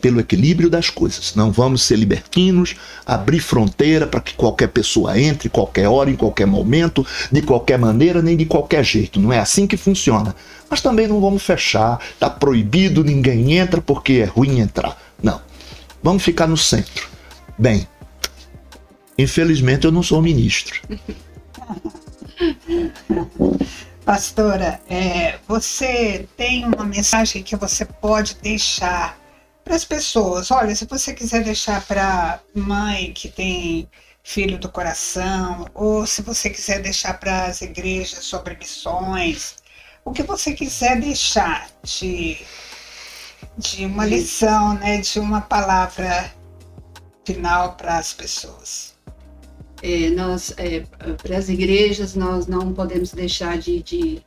pelo equilíbrio das coisas. Não vamos ser libertinos, abrir fronteira para que qualquer pessoa entre, qualquer hora, em qualquer momento, de qualquer maneira, nem de qualquer jeito. Não é assim que funciona. Mas também não vamos fechar, está proibido, ninguém entra porque é ruim entrar. Vamos ficar no centro. Bem, infelizmente eu não sou ministro. Pastora, é, você tem uma mensagem que você pode deixar para as pessoas. Olha, se você quiser deixar para mãe que tem filho do coração, ou se você quiser deixar para as igrejas sobre missões, o que você quiser deixar de, de uma lição, né, de uma palavra final para as pessoas. É, nós, é, para as igrejas, nós não podemos deixar de, de,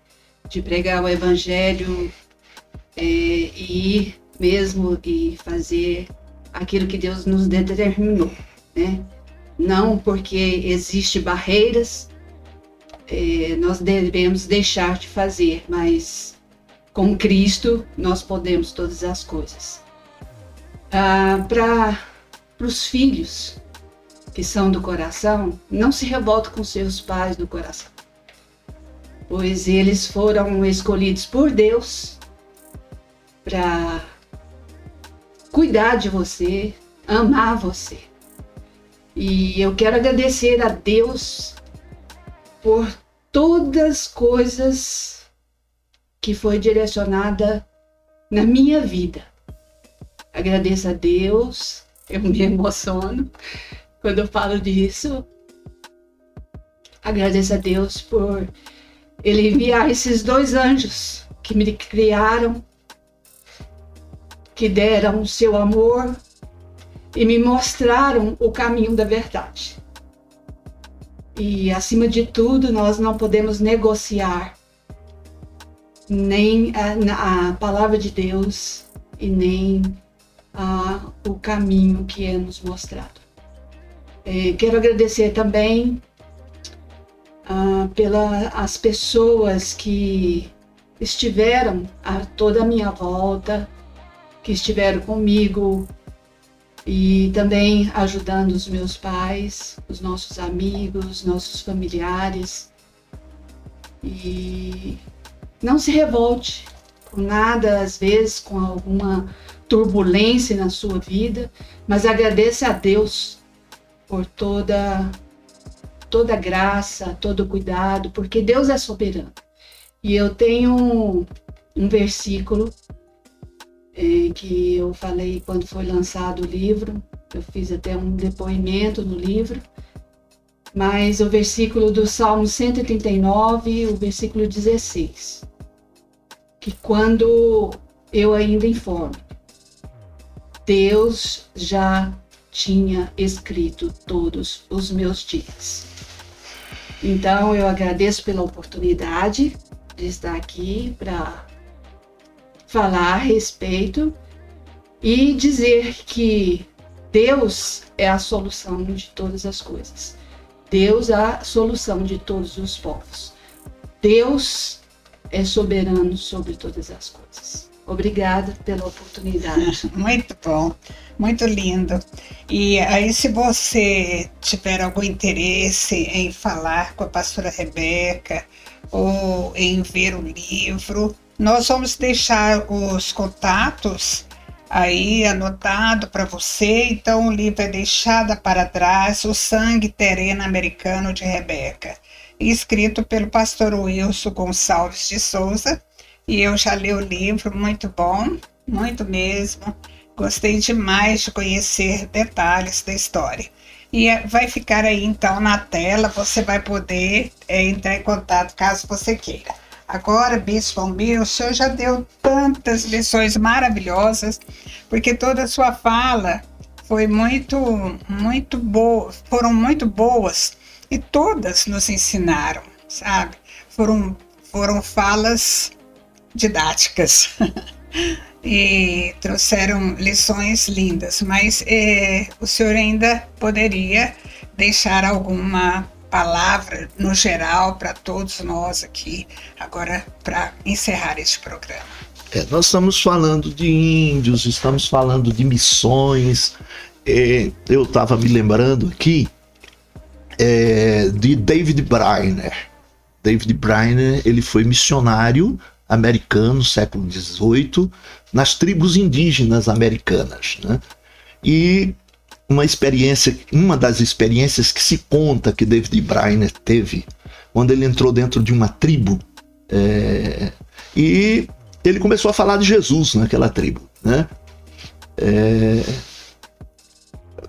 de pregar o evangelho é, e mesmo e fazer aquilo que Deus nos determinou, né? Não porque existe barreiras, é, nós devemos deixar de fazer, mas com Cristo nós podemos todas as coisas. Ah, Para os filhos que são do coração, não se revolta com seus pais do coração, pois eles foram escolhidos por Deus para cuidar de você, amar você. E eu quero agradecer a Deus por todas as coisas que foi direcionada na minha vida. Agradeço a Deus, eu me emociono quando eu falo disso. Agradeço a Deus por ele enviar esses dois anjos que me criaram que deram o seu amor e me mostraram o caminho da verdade. E acima de tudo, nós não podemos negociar nem a, a palavra de Deus e nem a, o caminho que é nos mostrado. É, quero agradecer também pelas pessoas que estiveram a toda a minha volta, que estiveram comigo e também ajudando os meus pais, os nossos amigos, nossos familiares. E não se revolte com nada, às vezes com alguma turbulência na sua vida, mas agradeça a Deus por toda toda graça, todo cuidado, porque Deus é soberano. E eu tenho um versículo é, que eu falei quando foi lançado o livro, eu fiz até um depoimento no livro, mas o versículo do Salmo 139, o versículo 16, que quando eu ainda informo, Deus já tinha escrito todos os meus dias. Então eu agradeço pela oportunidade de estar aqui para falar a respeito e dizer que Deus é a solução de todas as coisas. Deus é a solução de todos os povos. Deus é soberano sobre todas as coisas. Obrigada pela oportunidade. Muito bom, muito lindo. E aí, se você tiver algum interesse em falar com a pastora Rebeca ou em ver o livro, nós vamos deixar os contatos aí anotado para você. Então, o livro é Deixada para Trás, O Sangue Terreno Americano de Rebeca, escrito pelo pastor Wilson Gonçalves de Souza. E eu já li o livro, muito bom, muito mesmo. Gostei demais de conhecer detalhes da história. E é, vai ficar aí então na tela, você vai poder é, entrar em contato caso você queira. Agora, Bispo Almir, o senhor já deu tantas lições maravilhosas, porque toda a sua fala foi muito, muito boa, foram muito boas e todas nos ensinaram, sabe? Foram, foram falas didáticas e trouxeram lições lindas, mas é, o senhor ainda poderia deixar alguma palavra no geral para todos nós aqui, agora para encerrar este programa. É, nós estamos falando de índios, estamos falando de missões. É, eu estava me lembrando aqui é, de David Briner. David Briner ele foi missionário americano, século XVIII, nas tribos indígenas americanas. Né? E uma experiência, uma das experiências que se conta que David Briner teve quando ele entrou dentro de uma tribo é, e ele começou a falar de Jesus naquela tribo, né? É,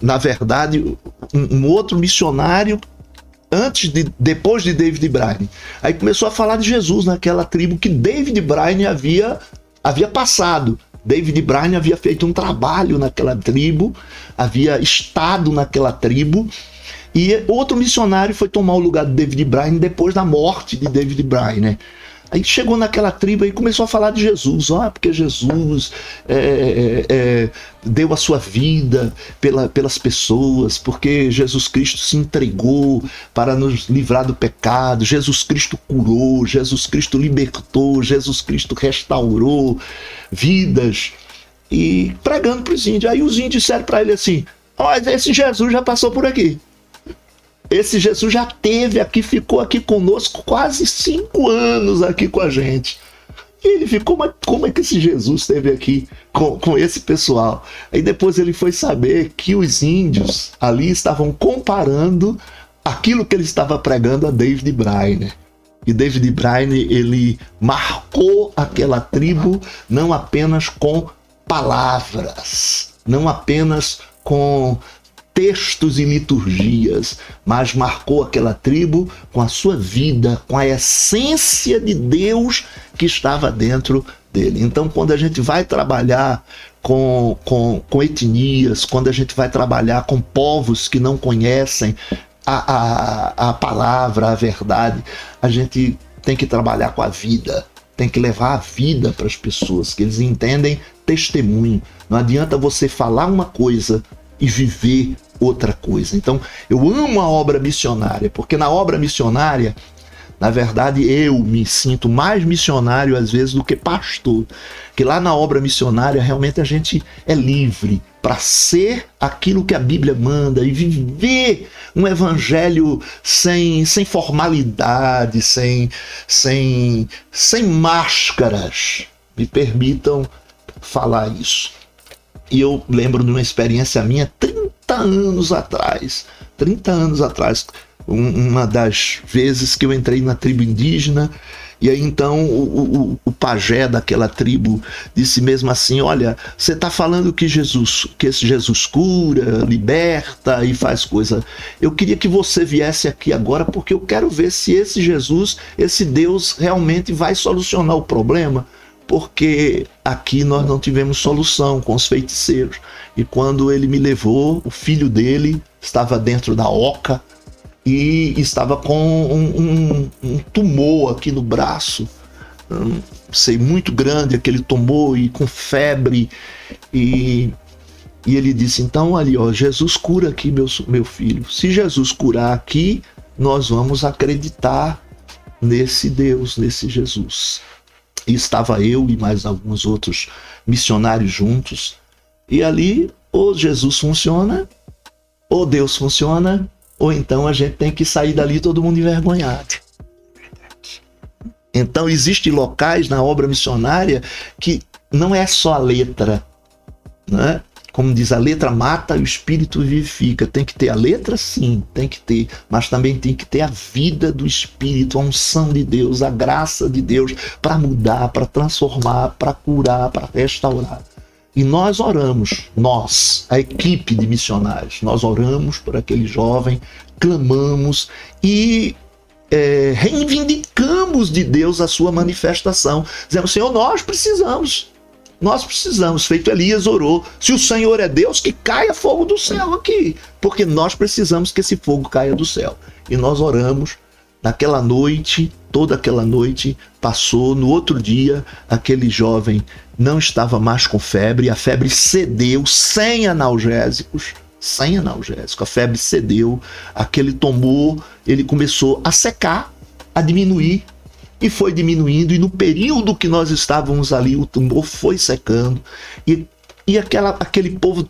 na verdade, um, um, outro missionário antes de depois de David Bryan, aí começou a falar de Jesus naquela tribo que David Bryan havia havia passado. David Bryan havia feito um trabalho naquela tribo, havia estado naquela tribo, e outro missionário foi tomar o lugar de David Bryan depois da morte de David Bryan, né? Aí chegou naquela tribo e começou a falar de Jesus. Ah, porque Jesus é, é, é, deu a sua vida pela, pelas pessoas, porque Jesus Cristo se entregou para nos livrar do pecado. Jesus Cristo curou, Jesus Cristo libertou, Jesus Cristo restaurou vidas. E pregando para os índios. Aí os índios disseram para ele assim: Olha, esse Jesus já passou por aqui. Esse Jesus já teve aqui, ficou aqui conosco quase cinco anos aqui com a gente. E ele ficou, mas como é que esse Jesus esteve aqui com, com esse pessoal? Aí depois ele foi saber que os índios ali estavam comparando aquilo que ele estava pregando a David Bryan. E David Bryan ele marcou aquela tribo não apenas com palavras, não apenas com textos e liturgias, mas marcou aquela tribo com a sua vida, com a essência de Deus que estava dentro dele. Então, quando a gente vai trabalhar com, com, com etnias, quando a gente vai trabalhar com povos que não conhecem a, a, a palavra, a verdade, a gente tem que trabalhar com a vida, tem que levar a vida para as pessoas, que eles entendem testemunho. Não adianta você falar uma coisa e viver outra coisa. Então, eu amo a obra missionária, porque na obra missionária, na verdade, eu me sinto mais missionário às vezes do que pastor. Que lá na obra missionária, realmente a gente é livre para ser aquilo que a Bíblia manda e viver um evangelho sem, sem formalidade, sem, sem, sem máscaras. Me permitam falar isso. E eu lembro de uma experiência minha 30 anos atrás. 30 anos atrás, uma das vezes que eu entrei na tribo indígena. E aí então o, o, o pajé daquela tribo disse mesmo assim: Olha, você está falando que Jesus, que esse Jesus cura, liberta e faz coisa. Eu queria que você viesse aqui agora porque eu quero ver se esse Jesus, esse Deus realmente vai solucionar o problema porque aqui nós não tivemos solução com os feiticeiros. E quando ele me levou, o filho dele estava dentro da oca e estava com um, um, um tumor aqui no braço, um, sei, muito grande aquele tumor e com febre. E, e ele disse: Então, ali, ó, Jesus cura aqui, meu, meu filho. Se Jesus curar aqui, nós vamos acreditar nesse Deus, nesse Jesus. E estava eu e mais alguns outros missionários juntos. E ali, ou Jesus funciona, ou Deus funciona, ou então a gente tem que sair dali todo mundo envergonhado. Então, existem locais na obra missionária que não é só a letra, né? Como diz, a letra mata e o espírito vivifica. Tem que ter a letra, sim, tem que ter, mas também tem que ter a vida do espírito, a unção de Deus, a graça de Deus para mudar, para transformar, para curar, para restaurar. E nós oramos, nós, a equipe de missionários, nós oramos por aquele jovem, clamamos e é, reivindicamos de Deus a sua manifestação. Dizendo, Senhor, nós precisamos. Nós precisamos, feito Elias orou. Se o Senhor é Deus, que caia fogo do céu aqui. Porque nós precisamos que esse fogo caia do céu. E nós oramos. Naquela noite, toda aquela noite passou. No outro dia, aquele jovem não estava mais com febre, a febre cedeu sem analgésicos sem analgésico. A febre cedeu, aquele tomou, ele começou a secar, a diminuir, e foi diminuindo, e no período que nós estávamos ali, o tumor foi secando, e, e aquela, aquele povo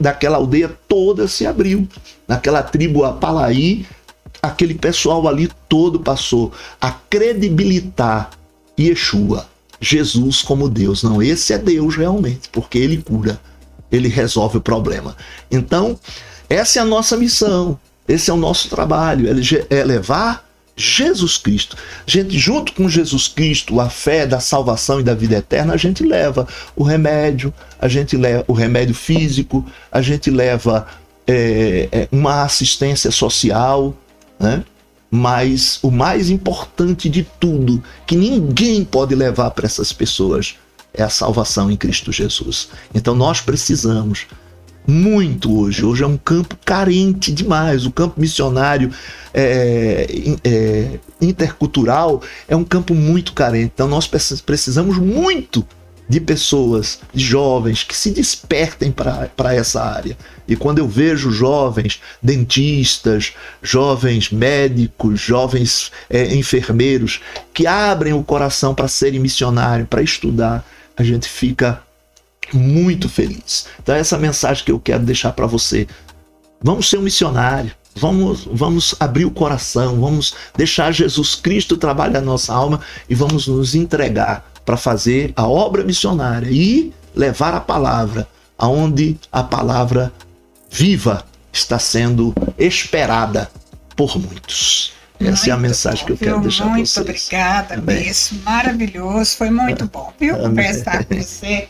daquela aldeia toda se abriu. Naquela tribo Apalaí, aquele pessoal ali todo passou a credibilitar Yeshua, Jesus como Deus. Não, esse é Deus realmente, porque ele cura ele resolve o problema. Então, essa é a nossa missão, esse é o nosso trabalho, é levar Jesus Cristo. A gente, junto com Jesus Cristo, a fé da salvação e da vida eterna, a gente leva o remédio, a gente leva o remédio físico, a gente leva é, é, uma assistência social, né? Mas o mais importante de tudo, que ninguém pode levar para essas pessoas, é a salvação em Cristo Jesus. Então nós precisamos muito hoje. Hoje é um campo carente demais. O campo missionário é, é, intercultural é um campo muito carente. Então nós precisamos muito de pessoas, de jovens que se despertem para essa área. E quando eu vejo jovens dentistas, jovens médicos, jovens é, enfermeiros que abrem o coração para serem missionários, para estudar, a gente fica muito feliz. Então, essa mensagem que eu quero deixar para você. Vamos ser um missionário. Vamos, vamos abrir o coração, vamos deixar Jesus Cristo trabalhar a nossa alma e vamos nos entregar para fazer a obra missionária e levar a palavra aonde a palavra viva está sendo esperada por muitos. Essa muito é a mensagem bom, que eu quero deixar para vocês. Muito obrigada, Beijo. Maravilhoso. Foi muito bom, viu? Conversar com você.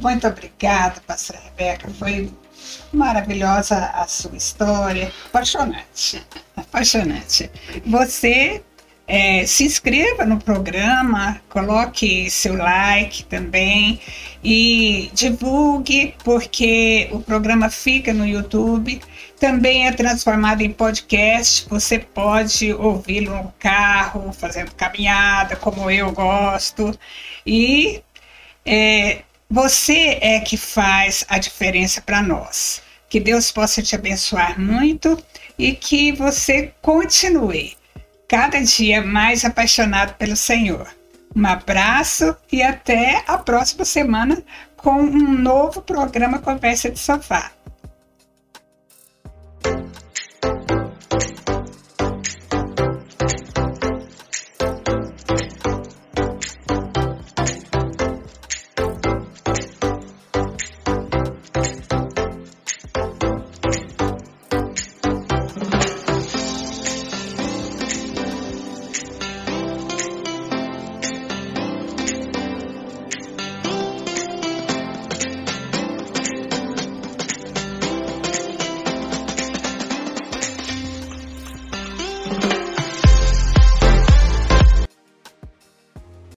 Muito obrigada, pastora Rebeca. Foi maravilhosa a sua história. Apaixonante. Apaixonante. Você é, se inscreva no programa, coloque seu like também e divulgue, porque o programa fica no YouTube também é transformado em podcast. Você pode ouvi-lo no carro, fazendo caminhada, como eu gosto. E é, você é que faz a diferença para nós. Que Deus possa te abençoar muito e que você continue cada dia mais apaixonado pelo Senhor. Um abraço e até a próxima semana com um novo programa Conversa de Sofá.